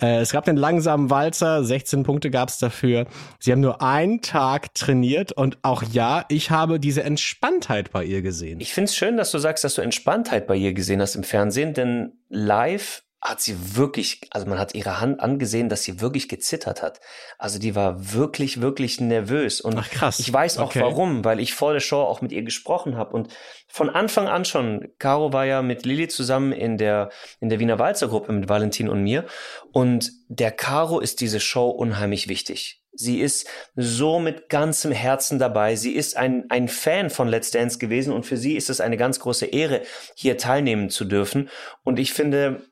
Speaker 2: Äh, es gab den langsamen Walzer, 16 Punkte gab es dafür. Sie haben nur einen Tag trainiert und auch ja, ich habe diese Entspanntheit bei ihr gesehen.
Speaker 3: Ich finde es schön, dass du sagst, dass du Entspanntheit bei ihr gesehen hast im Fernsehen, denn live hat sie wirklich, also man hat ihre Hand angesehen, dass sie wirklich gezittert hat. Also die war wirklich, wirklich nervös. Und
Speaker 2: Ach, krass.
Speaker 3: ich weiß auch okay. warum, weil ich vor der Show auch mit ihr gesprochen habe. Und von Anfang an schon, Caro war ja mit Lilly zusammen in der, in der Wiener Walzer Gruppe mit Valentin und mir. Und der Caro ist diese Show unheimlich wichtig. Sie ist so mit ganzem Herzen dabei. Sie ist ein, ein Fan von Let's Dance gewesen und für sie ist es eine ganz große Ehre, hier teilnehmen zu dürfen. Und ich finde,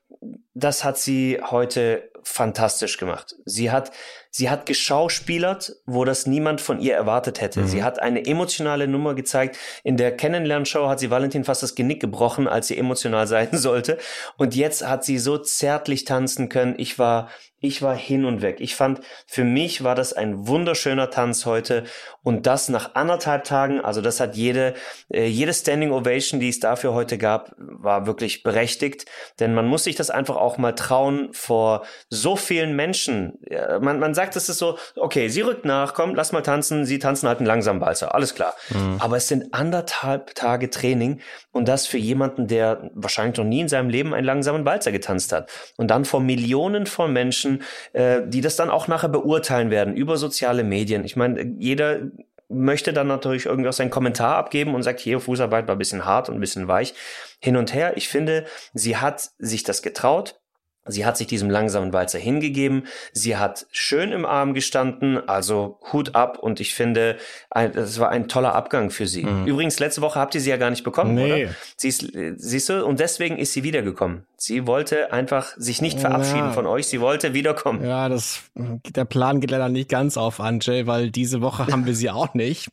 Speaker 3: das hat sie heute fantastisch gemacht. Sie hat, sie hat geschauspielert, wo das niemand von ihr erwartet hätte. Mhm. Sie hat eine emotionale Nummer gezeigt. In der Kennenlernshow hat sie Valentin fast das Genick gebrochen, als sie emotional sein sollte. Und jetzt hat sie so zärtlich tanzen können. Ich war ich war hin und weg. Ich fand, für mich war das ein wunderschöner Tanz heute und das nach anderthalb Tagen. Also das hat jede, äh, jede Standing Ovation, die es dafür heute gab, war wirklich berechtigt. Denn man muss sich das einfach auch mal trauen vor so vielen Menschen. Man, man sagt, es ist so, okay, sie rückt nach, komm, lass mal tanzen. Sie tanzen halt einen langsamen Balzer, alles klar. Mhm. Aber es sind anderthalb Tage Training und das für jemanden, der wahrscheinlich noch nie in seinem Leben einen langsamen Balzer getanzt hat. Und dann vor Millionen von Menschen, Menschen, äh, die das dann auch nachher beurteilen werden über soziale Medien. Ich meine, jeder möchte dann natürlich irgendwie auch seinen Kommentar abgeben und sagt, hier, Fußarbeit war ein bisschen hart und ein bisschen weich. Hin und her. Ich finde, sie hat sich das getraut. Sie hat sich diesem langsamen Walzer hingegeben. Sie hat schön im Arm gestanden, also Hut ab. Und ich finde, das war ein toller Abgang für sie. Mhm. Übrigens, letzte Woche habt ihr sie ja gar nicht bekommen, nee. oder? Sie ist, siehst du, und deswegen ist sie wiedergekommen. Sie wollte einfach sich nicht verabschieden ja. von euch. Sie wollte wiederkommen.
Speaker 2: Ja, das, der Plan geht leider nicht ganz auf, Anjay, weil diese Woche haben wir sie auch nicht.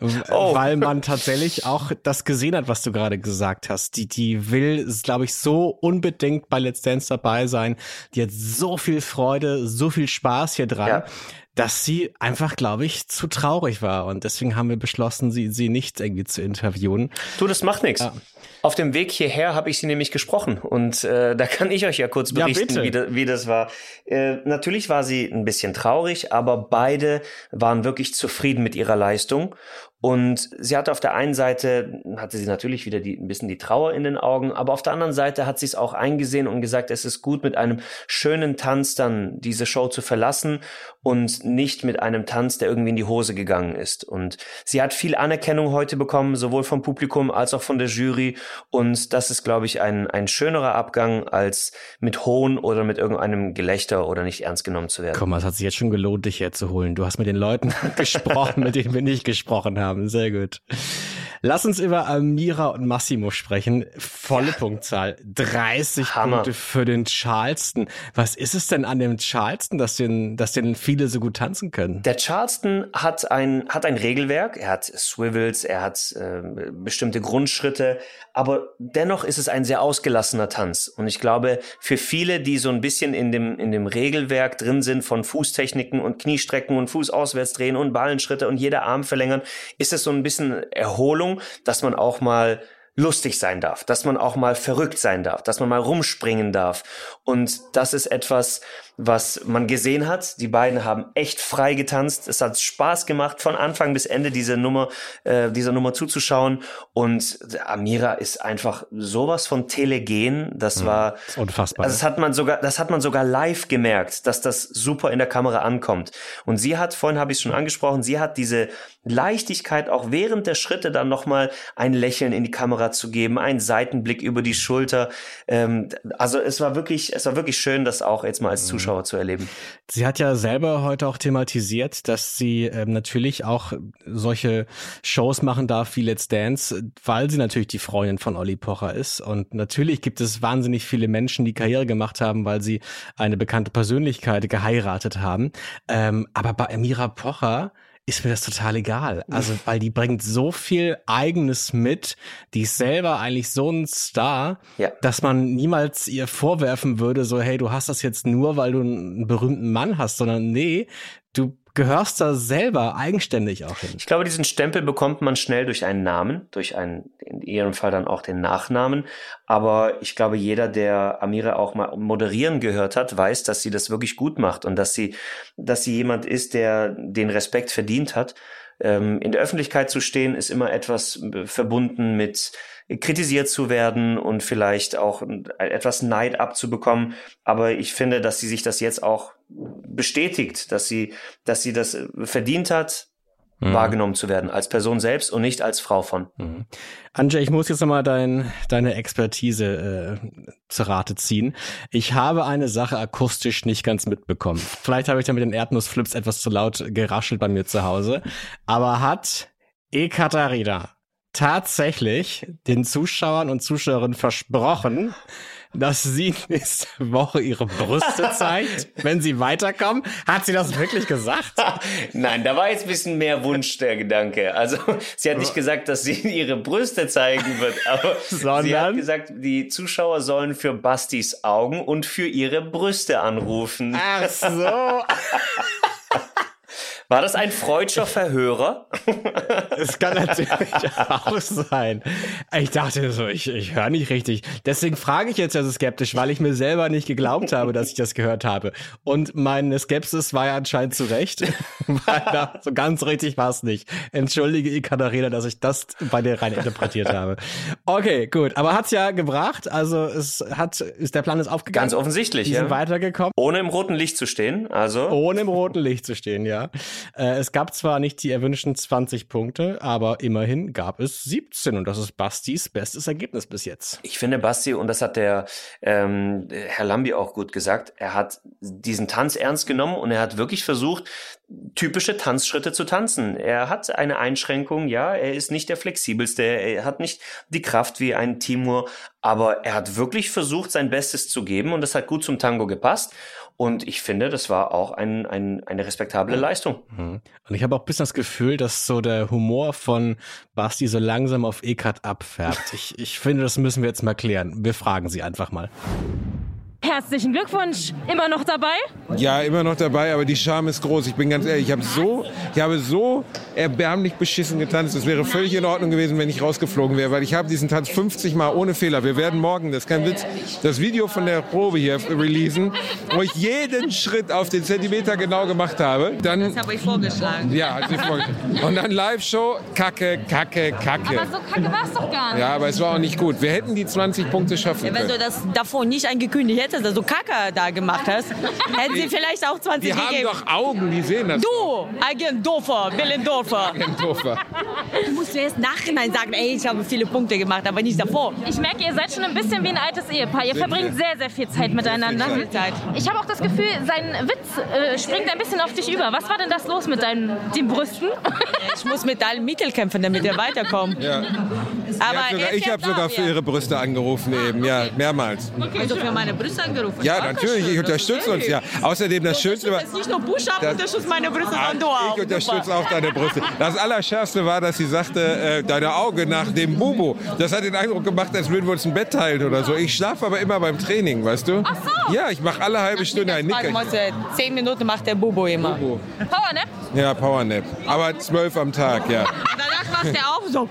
Speaker 2: Oh. weil man tatsächlich auch das gesehen hat, was du gerade gesagt hast. Die, die will, glaube ich, so unbedingt bei Let's Dance dabei sein. Die hat so viel Freude, so viel Spaß hier dran. Ja dass sie einfach, glaube ich, zu traurig war. Und deswegen haben wir beschlossen, sie, sie nicht irgendwie zu interviewen.
Speaker 3: Du, das macht nichts. Ja. Auf dem Weg hierher habe ich sie nämlich gesprochen und äh, da kann ich euch ja kurz berichten, ja, wie, das, wie das war. Äh, natürlich war sie ein bisschen traurig, aber beide waren wirklich zufrieden mit ihrer Leistung und sie hatte auf der einen Seite, hatte sie natürlich wieder die, ein bisschen die Trauer in den Augen, aber auf der anderen Seite hat sie es auch eingesehen und gesagt, es ist gut, mit einem schönen Tanz dann diese Show zu verlassen und nicht mit einem Tanz, der irgendwie in die Hose gegangen ist. Und sie hat viel Anerkennung heute bekommen, sowohl vom Publikum als auch von der Jury. Und das ist, glaube ich, ein, ein schönerer Abgang, als mit Hohn oder mit irgendeinem Gelächter oder nicht ernst genommen zu werden.
Speaker 2: Komm, es hat sich jetzt schon gelohnt, dich herzuholen. Du hast mit den Leuten gesprochen, mit denen wir nicht gesprochen haben. Sehr gut. Lass uns über Amira und Massimo sprechen. Volle. Punktzahl. 30 Hammer. Punkte für den Charleston. Was ist es denn an dem Charleston, dass den, dass den viele so gut tanzen können?
Speaker 3: Der Charleston hat ein, hat ein Regelwerk. Er hat Swivels, er hat äh, bestimmte Grundschritte. Aber dennoch ist es ein sehr ausgelassener Tanz. Und ich glaube, für viele, die so ein bisschen in dem, in dem Regelwerk drin sind von Fußtechniken und Kniestrecken und Fuß auswärts drehen und Ballenschritte und jeder Arm verlängern, ist es so ein bisschen Erholung Erfahrung, dass man auch mal lustig sein darf, dass man auch mal verrückt sein darf, dass man mal rumspringen darf. Und das ist etwas, was man gesehen hat. Die beiden haben echt frei getanzt. Es hat Spaß gemacht, von Anfang bis Ende diese Nummer, äh, dieser Nummer zuzuschauen. Und Amira ist einfach sowas von telegen. Das mhm. war
Speaker 2: das unfassbar.
Speaker 3: Also das hat man sogar, das hat man sogar live gemerkt, dass das super in der Kamera ankommt. Und sie hat, vorhin habe ich es schon angesprochen, sie hat diese Leichtigkeit auch während der Schritte dann nochmal ein Lächeln in die Kamera zu geben, einen Seitenblick über die Schulter. Ähm, also es war wirklich, es war wirklich schön, das auch jetzt mal als mhm. Zuschauer Zuschauer zu erleben.
Speaker 2: Sie hat ja selber heute auch thematisiert, dass sie ähm, natürlich auch solche Shows machen darf wie Let's Dance, weil sie natürlich die Freundin von Olli Pocher ist. Und natürlich gibt es wahnsinnig viele Menschen, die Karriere gemacht haben, weil sie eine bekannte Persönlichkeit geheiratet haben. Ähm, aber bei Amira Pocher ist mir das total egal. Also, weil die bringt so viel Eigenes mit, die ist selber eigentlich so ein Star, ja. dass man niemals ihr vorwerfen würde, so, hey, du hast das jetzt nur, weil du einen berühmten Mann hast, sondern nee, du gehörst da selber eigenständig auch hin.
Speaker 3: Ich glaube, diesen Stempel bekommt man schnell durch einen Namen, durch einen, in ihrem Fall dann auch den Nachnamen. Aber ich glaube, jeder, der Amira auch mal moderieren gehört hat, weiß, dass sie das wirklich gut macht und dass sie, dass sie jemand ist, der den Respekt verdient hat. Ähm, in der Öffentlichkeit zu stehen, ist immer etwas verbunden mit kritisiert zu werden und vielleicht auch etwas Neid abzubekommen. Aber ich finde, dass sie sich das jetzt auch bestätigt, dass sie, dass sie das verdient hat, mhm. wahrgenommen zu werden als Person selbst und nicht als Frau von.
Speaker 2: Mhm. Anja, ich muss jetzt nochmal dein, deine Expertise äh, zu Rate ziehen. Ich habe eine Sache akustisch nicht ganz mitbekommen. Vielleicht habe ich da mit den Erdnussflips etwas zu laut geraschelt bei mir zu Hause. Aber hat Ekaterina tatsächlich den Zuschauern und Zuschauerinnen versprochen, dass sie nächste Woche ihre Brüste zeigt, wenn sie weiterkommen. Hat sie das wirklich gesagt?
Speaker 3: Nein, da war jetzt ein bisschen mehr Wunsch der Gedanke. Also sie hat nicht gesagt, dass sie ihre Brüste zeigen wird, aber Sondern? sie hat gesagt, die Zuschauer sollen für Bastis Augen und für ihre Brüste anrufen.
Speaker 2: Ach so.
Speaker 3: War das ein freudscher Verhörer?
Speaker 2: Es kann natürlich auch sein. Ich dachte so, ich, ich höre nicht richtig. Deswegen frage ich jetzt ja so skeptisch, weil ich mir selber nicht geglaubt habe, dass ich das gehört habe. Und meine Skepsis war ja anscheinend zu Recht, weil da, so ganz richtig war es nicht. Entschuldige, Katharina, dass ich das bei dir rein interpretiert habe. Okay, gut. Aber hat's ja gebracht. Also es hat, ist der Plan ist aufgegangen.
Speaker 3: Ganz offensichtlich,
Speaker 2: Die
Speaker 3: ja.
Speaker 2: sind weitergekommen.
Speaker 3: Ohne im roten Licht zu stehen, also.
Speaker 2: Ohne im roten Licht zu stehen, ja. Äh, es gab zwar nicht die erwünschten 20 Punkte, aber immerhin gab es 17 und das ist Bastis bestes Ergebnis bis jetzt.
Speaker 3: Ich finde Basti, und das hat der ähm, Herr Lambi auch gut gesagt, er hat diesen Tanz ernst genommen und er hat wirklich versucht, typische Tanzschritte zu tanzen. Er hat eine Einschränkung, ja, er ist nicht der flexibelste, er hat nicht die Kraft wie ein Timur, aber er hat wirklich versucht, sein Bestes zu geben und das hat gut zum Tango gepasst. Und ich finde, das war auch ein, ein, eine respektable Leistung.
Speaker 2: Mhm. Und ich habe auch ein bisschen das Gefühl, dass so der Humor von Basti so langsam auf Ekat abfärbt. ich, ich finde, das müssen wir jetzt mal klären. Wir fragen sie einfach mal.
Speaker 4: Herzlichen Glückwunsch. Immer noch dabei?
Speaker 12: Ja, immer noch dabei, aber die Scham ist groß. Ich bin ganz ehrlich, ich habe so, ich habe so erbärmlich beschissen getanzt. Es wäre völlig in Ordnung gewesen, wenn ich rausgeflogen wäre, weil ich habe diesen Tanz 50 Mal ohne Fehler. Wir werden morgen, das ist kein Witz, das Video von der Probe hier releasen, wo ich jeden Schritt auf den Zentimeter genau gemacht habe. Dann,
Speaker 13: das habe ich vorgeschlagen.
Speaker 12: Ja, hat sie vorgeschlagen. Und dann Live-Show, Kacke, Kacke, Kacke.
Speaker 4: Aber so kacke war es doch gar nicht.
Speaker 12: Ja, aber es war auch nicht gut. Wir hätten die 20 Punkte schaffen
Speaker 13: ja,
Speaker 12: können.
Speaker 13: Wenn du das davor nicht angekündigt hättest, dass du Kacke da gemacht hast, hätten sie vielleicht auch 20
Speaker 12: Die
Speaker 13: gegeben.
Speaker 12: haben doch Augen, die sehen das.
Speaker 13: Du, Agent Dofer, Willendorfer.
Speaker 12: Agent Dofer.
Speaker 13: Du musst erst nachhinein sagen, ey, ich habe viele Punkte gemacht, aber nicht davor.
Speaker 4: Ich merke, ihr seid schon ein bisschen wie ein altes Ehepaar. Ihr verbringt sehr, sehr viel Zeit miteinander.
Speaker 13: Viel Zeit.
Speaker 4: Ich habe auch das Gefühl, sein Witz äh, springt ein bisschen auf dich über. Was war denn das los mit deinen den Brüsten?
Speaker 13: Ich muss mit allen Mitteln kämpfen, damit wir weiterkommen.
Speaker 12: Ja.
Speaker 13: Aber
Speaker 12: sogar,
Speaker 13: er
Speaker 12: ich habe sogar für ihre Brüste angerufen eben, ja, mehrmals.
Speaker 13: Also für meine Brüste angerufen.
Speaker 12: Ja,
Speaker 13: Dankeschön,
Speaker 12: natürlich, ich unterstütze uns ja. Außerdem das Schönste war,
Speaker 13: nicht nur Push-Up,
Speaker 12: Das-
Speaker 13: unterstützt meine Brüste, sondern du auch.
Speaker 12: ich unterstütze auch deine Brüste. Das Allerschärfste war, dass sie sagte, äh, deine Augen nach dem Bubo. Das hat den Eindruck gemacht, als würden wir uns ein Bett teilen oder so. Ich schlafe aber immer beim Training, weißt du? Ach
Speaker 13: so.
Speaker 12: Ja, ich mache alle halbe Stunde ein
Speaker 13: äh, Zehn Minuten macht der Bubo immer.
Speaker 4: Power, ne?
Speaker 12: Ja, Powernap. Aber zwölf am Tag, ja.
Speaker 13: Danach macht er auch so.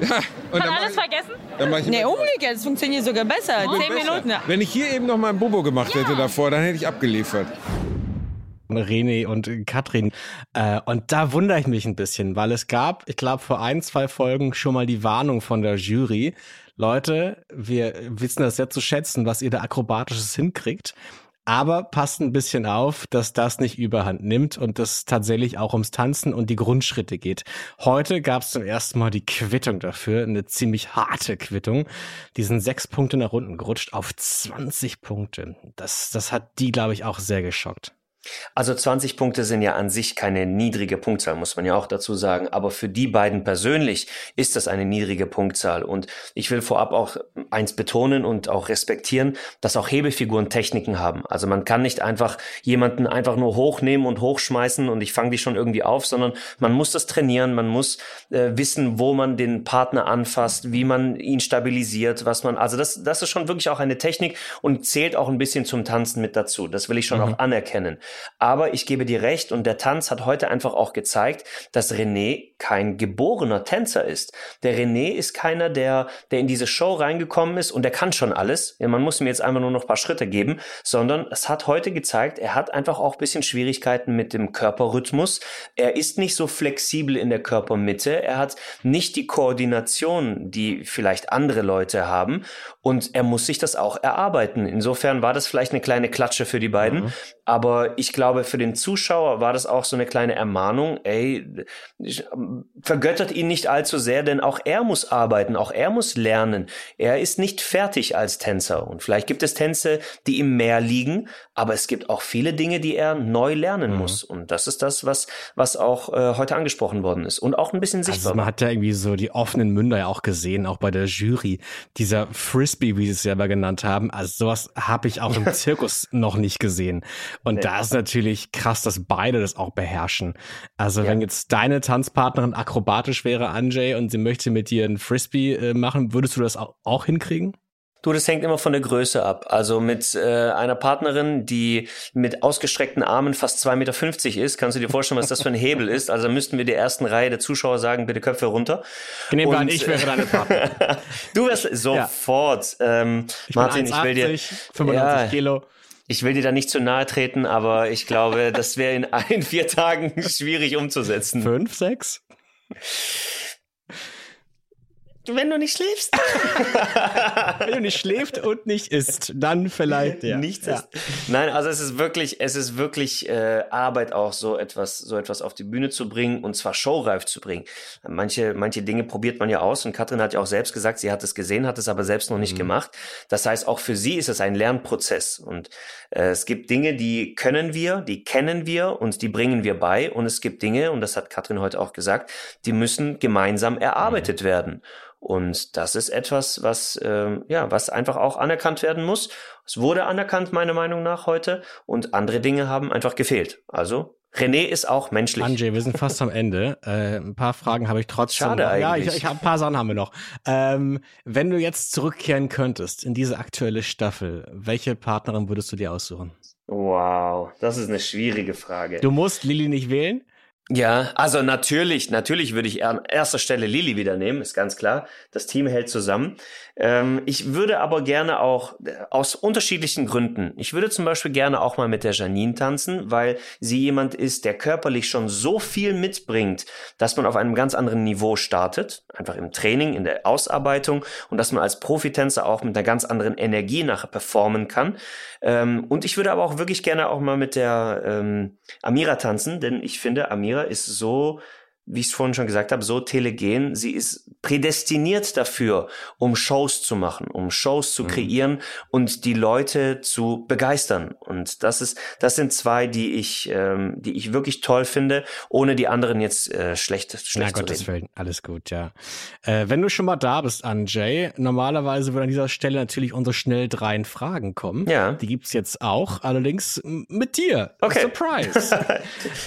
Speaker 12: Ja. Und
Speaker 4: Hat alles
Speaker 12: ich,
Speaker 4: vergessen?
Speaker 12: dann mach ich
Speaker 13: Nee, umgekehrt, es funktioniert sogar besser.
Speaker 12: Bin
Speaker 13: Zehn
Speaker 12: besser.
Speaker 13: Minuten.
Speaker 12: Wenn ich hier eben noch mal ein Bubo gemacht hätte davor, dann hätte ich abgeliefert.
Speaker 2: René und Katrin. Äh, und da wundere ich mich ein bisschen, weil es gab, ich glaube, vor ein, zwei Folgen schon mal die Warnung von der Jury. Leute, wir wissen das sehr zu schätzen, was ihr da akrobatisches hinkriegt. Aber passt ein bisschen auf, dass das nicht überhand nimmt und es tatsächlich auch ums Tanzen und die Grundschritte geht. Heute gab es zum ersten Mal die Quittung dafür, eine ziemlich harte Quittung. Die sind sechs Punkte nach unten gerutscht auf 20 Punkte. Das, das hat die, glaube ich, auch sehr geschockt.
Speaker 3: Also 20 Punkte sind ja an sich keine niedrige Punktzahl, muss man ja auch dazu sagen. Aber für die beiden persönlich ist das eine niedrige Punktzahl. Und ich will vorab auch eins betonen und auch respektieren, dass auch Hebefiguren Techniken haben. Also man kann nicht einfach jemanden einfach nur hochnehmen und hochschmeißen und ich fange die schon irgendwie auf, sondern man muss das trainieren, man muss äh, wissen, wo man den Partner anfasst, wie man ihn stabilisiert, was man, also das, das ist schon wirklich auch eine Technik und zählt auch ein bisschen zum Tanzen mit dazu. Das will ich schon auch anerkennen. Aber ich gebe dir recht und der Tanz hat heute einfach auch gezeigt, dass René kein geborener Tänzer ist. Der René ist keiner, der, der in diese Show reingekommen ist und der kann schon alles. Man muss ihm jetzt einfach nur noch ein paar Schritte geben, sondern es hat heute gezeigt, er hat einfach auch ein bisschen Schwierigkeiten mit dem Körperrhythmus. Er ist nicht so flexibel in der Körpermitte. Er hat nicht die Koordination, die vielleicht andere Leute haben. Und er muss sich das auch erarbeiten. Insofern war das vielleicht eine kleine Klatsche für die beiden. Aber ich glaube, für den Zuschauer war das auch so eine kleine Ermahnung. Ey, vergöttert ihn nicht allzu sehr, denn auch er muss arbeiten, auch er muss lernen. Er ist nicht fertig als Tänzer. Und vielleicht gibt es Tänze, die ihm mehr liegen, aber es gibt auch viele Dinge, die er neu lernen muss. Und das ist das, was, was auch äh, heute angesprochen worden ist. Und auch ein bisschen sichtbar.
Speaker 2: Also man hat ja irgendwie so die offenen Münder ja auch gesehen, auch bei der Jury. Dieser Frisbee, wie sie es selber genannt haben, also sowas habe ich auch im Zirkus noch nicht gesehen. Und
Speaker 3: Nee.
Speaker 2: da ist natürlich krass, dass beide das auch beherrschen. Also
Speaker 3: Ja.
Speaker 2: wenn jetzt deine Tanzpartnerin akrobatisch wäre, Anjay, und sie möchte mit dir einen Frisbee äh, machen, würdest du das auch, auch hinkriegen?
Speaker 3: Du, das hängt immer von der Größe ab. Also mit äh, einer Partnerin, die mit ausgestreckten Armen fast 2,50 Meter ist, kannst du dir vorstellen, was das für ein Hebel ist. Also müssten wir der ersten Reihe der Zuschauer sagen, bitte Köpfe runter.
Speaker 2: Nehmen wir an, ich wäre deine Partnerin.
Speaker 3: du wärst sofort. Ähm,
Speaker 2: Ich
Speaker 3: Martin, ich will dir
Speaker 2: 1,80, 95
Speaker 3: Ja.
Speaker 2: Kilo.
Speaker 3: Ich will dir da nicht zu nahe treten, aber ich glaube, das wäre in ein, vier Tagen schwierig umzusetzen.
Speaker 2: Fünf, sechs?
Speaker 3: Wenn du nicht schläfst.
Speaker 2: Wenn du nicht schläft und nicht isst, dann vielleicht, ja.
Speaker 3: Nichts
Speaker 2: ja.
Speaker 3: ist. Nein, also es ist wirklich, es ist wirklich äh, Arbeit auch so etwas, so etwas auf die Bühne zu bringen und zwar showreif zu bringen. Manche, manche Dinge probiert man ja aus und Katrin hat ja auch selbst gesagt, sie hat es gesehen, hat es aber selbst noch nicht
Speaker 2: Mhm.
Speaker 3: gemacht. Das heißt, auch für sie ist es ein Lernprozess und äh, es gibt Dinge, die können wir, die kennen wir und die bringen wir bei und es gibt Dinge und das hat Katrin heute auch gesagt, die müssen gemeinsam erarbeitet werden. Und das ist etwas, was, ähm, ja, was einfach auch anerkannt werden muss. Es wurde anerkannt, meiner Meinung nach, heute. Und andere Dinge haben einfach gefehlt. Also, René ist auch menschlich.
Speaker 2: Anjay, wir sind fast am Ende. Äh, ein paar Fragen habe ich trotzdem.
Speaker 3: Schade
Speaker 2: noch. Ja,
Speaker 3: eigentlich.
Speaker 2: ich, ich habe ein paar Sachen haben wir noch. Ähm, wenn du jetzt zurückkehren könntest in diese aktuelle Staffel, welche Partnerin würdest du dir aussuchen?
Speaker 3: Wow, das ist eine schwierige Frage.
Speaker 2: Du musst Lilly nicht wählen.
Speaker 3: Ja, also natürlich, natürlich würde ich an erster Stelle Lilly wieder nehmen, ist ganz klar. Das Team hält zusammen. Ähm, ich würde aber gerne auch äh, aus unterschiedlichen Gründen. Ich würde zum Beispiel gerne auch mal mit der Janine tanzen, weil sie jemand ist, der körperlich schon so viel mitbringt, dass man auf einem ganz anderen Niveau startet, einfach im Training, in der Ausarbeitung und dass man als Profitänzer auch mit einer ganz anderen Energie nachher performen kann. Ähm, und ich würde aber auch wirklich gerne auch mal mit der ähm, Amira tanzen, denn ich finde, Amira ist so, wie ich es vorhin schon gesagt habe, so telegen. Sie ist prädestiniert dafür, um Shows zu machen, um Shows zu kreieren und die Leute zu begeistern. Und das ist, das sind zwei, die ich, ähm, die ich wirklich toll finde, ohne die anderen jetzt äh, schlecht,
Speaker 2: Na
Speaker 3: schlecht zu
Speaker 2: Gottes
Speaker 3: reden.
Speaker 2: Willen, alles gut, ja. Äh, wenn du schon mal da bist, Anjay, normalerweise würde an dieser Stelle natürlich unsere schnell dreien Fragen kommen.
Speaker 3: Ja.
Speaker 2: Die gibt's jetzt auch, allerdings mit dir.
Speaker 3: Okay.
Speaker 2: Surprise.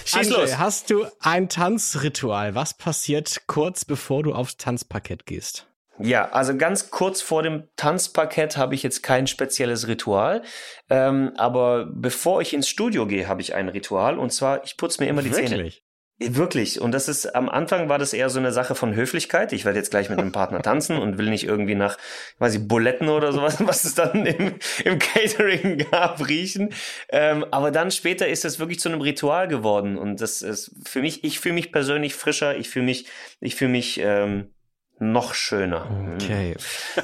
Speaker 3: Schieß
Speaker 2: Anjay,
Speaker 3: los.
Speaker 2: hast du ein Tanzritual? Was passiert kurz bevor du aufs Tanzparkett gehst?
Speaker 3: Ja, also ganz kurz vor dem Tanzparkett habe ich jetzt kein spezielles Ritual. Ähm, aber bevor ich ins Studio gehe, habe ich ein Ritual. Und zwar, ich putze mir immer die Zähne.
Speaker 2: Wirklich?
Speaker 3: Und das ist, am Anfang war das eher so eine Sache von Höflichkeit. Ich werde jetzt gleich mit einem Partner tanzen und will nicht irgendwie nach, weiß ich, Buletten oder sowas, was es dann im, im Catering gab, riechen. Ähm, aber dann später ist es wirklich zu einem Ritual geworden. Und das ist für mich, ich fühle mich persönlich frischer, ich fühle mich, ich fühle mich, ähm, noch schöner.
Speaker 2: Okay.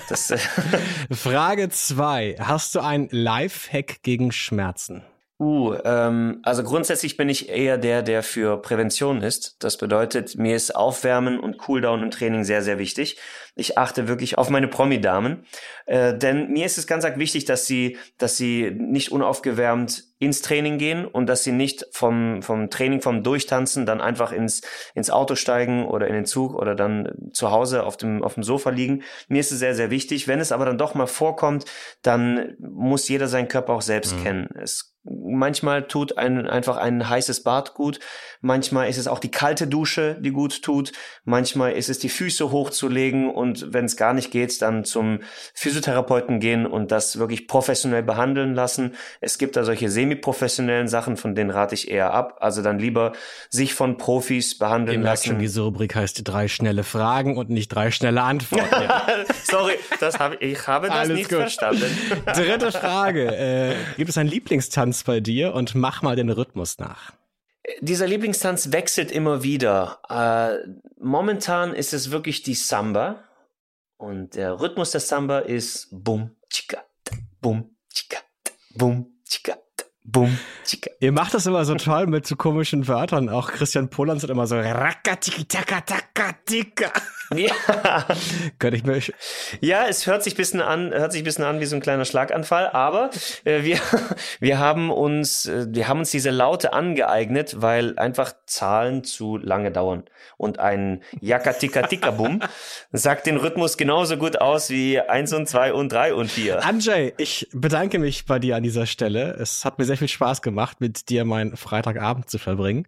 Speaker 3: Das, äh,
Speaker 2: Frage zwei: Hast du ein Lifehack gegen Schmerzen?
Speaker 3: Uh, ähm, also grundsätzlich bin ich eher der, der für Prävention ist. Das bedeutet, mir ist Aufwärmen und Cooldown im Training sehr, sehr wichtig. Ich achte wirklich auf meine Promi-Damen, äh, denn mir ist es ganz arg wichtig, dass sie, dass sie nicht unaufgewärmt ins Training gehen und dass sie nicht vom, vom Training, vom Durchtanzen dann einfach ins, ins Auto steigen oder in den Zug oder dann zu Hause auf dem, auf dem Sofa liegen. Mir ist es sehr, sehr wichtig. Wenn es aber dann doch mal vorkommt, dann muss jeder seinen Körper auch selbst kennen. Es manchmal tut ein, einfach ein heißes Bad gut. Manchmal ist es auch die kalte Dusche, die gut tut. Manchmal ist es die Füße hochzulegen und wenn es gar nicht geht, dann zum Physiotherapeuten gehen und das wirklich professionell behandeln lassen. Es gibt da solche semi-professionellen Sachen, von denen rate ich eher ab. Also dann lieber sich von Profis behandeln
Speaker 2: Ihr merkt schon,
Speaker 3: lassen.
Speaker 2: diese Rubrik heißt drei schnelle Fragen und nicht drei schnelle Antworten.
Speaker 3: Sorry, das habe ich habe das
Speaker 2: Alles
Speaker 3: nicht
Speaker 2: gut.
Speaker 3: verstanden.
Speaker 2: Dritte Frage. Äh, gibt es einen Lieblingstanz bei dir und mach mal den Rhythmus nach.
Speaker 3: Dieser Lieblingstanz wechselt immer wieder. Äh, momentan ist es wirklich die Samba. Und der Rhythmus der Samba ist Bum, Chika, da, Bum, Chika, da, Bum, Chika, Chika.
Speaker 2: Ihr macht das immer so toll mit so komischen Wörtern. Auch Christian Polans hat immer so Rakatiki-taka-taka-tika.
Speaker 3: Ja.
Speaker 2: Könnte ich mir
Speaker 3: Ja, es hört sich bisschen an, hört sich bisschen an wie so ein kleiner Schlaganfall, aber äh, wir, wir haben uns, äh, wir haben uns diese Laute angeeignet, weil einfach Zahlen zu lange dauern. Und ein Yakatika-Tika-Bum sagt den Rhythmus genauso gut aus wie eins und zwei und drei und vier.
Speaker 2: Anjay, ich bedanke mich bei dir an dieser Stelle. Es hat mir sehr viel Spaß gemacht, mit dir meinen Freitagabend zu verbringen.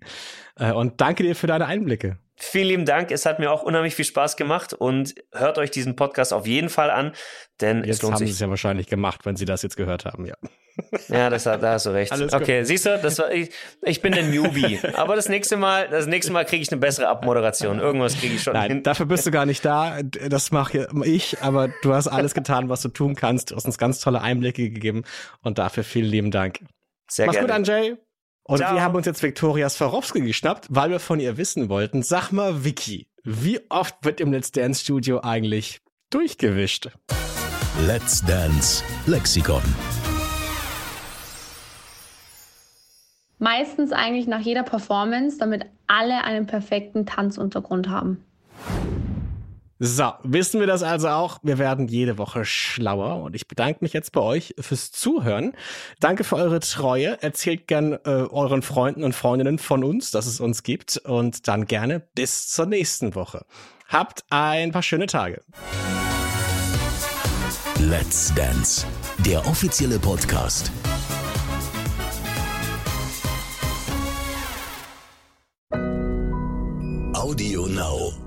Speaker 2: Äh, Und danke dir für deine Einblicke.
Speaker 3: Vielen lieben Dank. Es hat mir auch unheimlich viel Spaß gemacht und hört euch diesen Podcast auf jeden Fall an, denn es
Speaker 2: Jetzt
Speaker 3: lohnt
Speaker 2: haben sie
Speaker 3: sich.
Speaker 2: es ja wahrscheinlich gemacht, wenn sie das jetzt gehört haben, ja.
Speaker 3: Ja, das, da hast du recht.
Speaker 2: Alles gut.
Speaker 3: okay, siehst du, das war, ich, ich bin der Newbie. Aber das nächste Mal, das nächste Mal kriege ich eine bessere Abmoderation. Irgendwas kriege ich schon
Speaker 2: Nein,
Speaker 3: hin.
Speaker 2: dafür bist du gar nicht da. Das mache ich, aber du hast alles getan, was du tun kannst. Du hast uns ganz tolle Einblicke gegeben und dafür vielen lieben Dank.
Speaker 3: Sehr
Speaker 2: Mach's
Speaker 3: gerne.
Speaker 2: gut, Anjay. Und
Speaker 3: Ciao.
Speaker 2: wir haben uns jetzt Viktoria Swarovski geschnappt, weil wir von ihr wissen wollten. Sag mal, Vicky, wie oft wird im Let's Dance Studio eigentlich durchgewischt?
Speaker 1: Let's Dance Lexikon.
Speaker 14: Meistens eigentlich nach jeder Performance, damit alle einen perfekten Tanzuntergrund haben.
Speaker 2: So, wissen wir das also auch? Wir werden jede Woche schlauer und ich bedanke mich jetzt bei euch fürs Zuhören. Danke für eure Treue. Erzählt gern äh, euren Freunden und Freundinnen von uns, dass es uns gibt und dann gerne bis zur nächsten Woche. Habt ein paar schöne Tage.
Speaker 1: Let's Dance, der offizielle Podcast. Audio Now.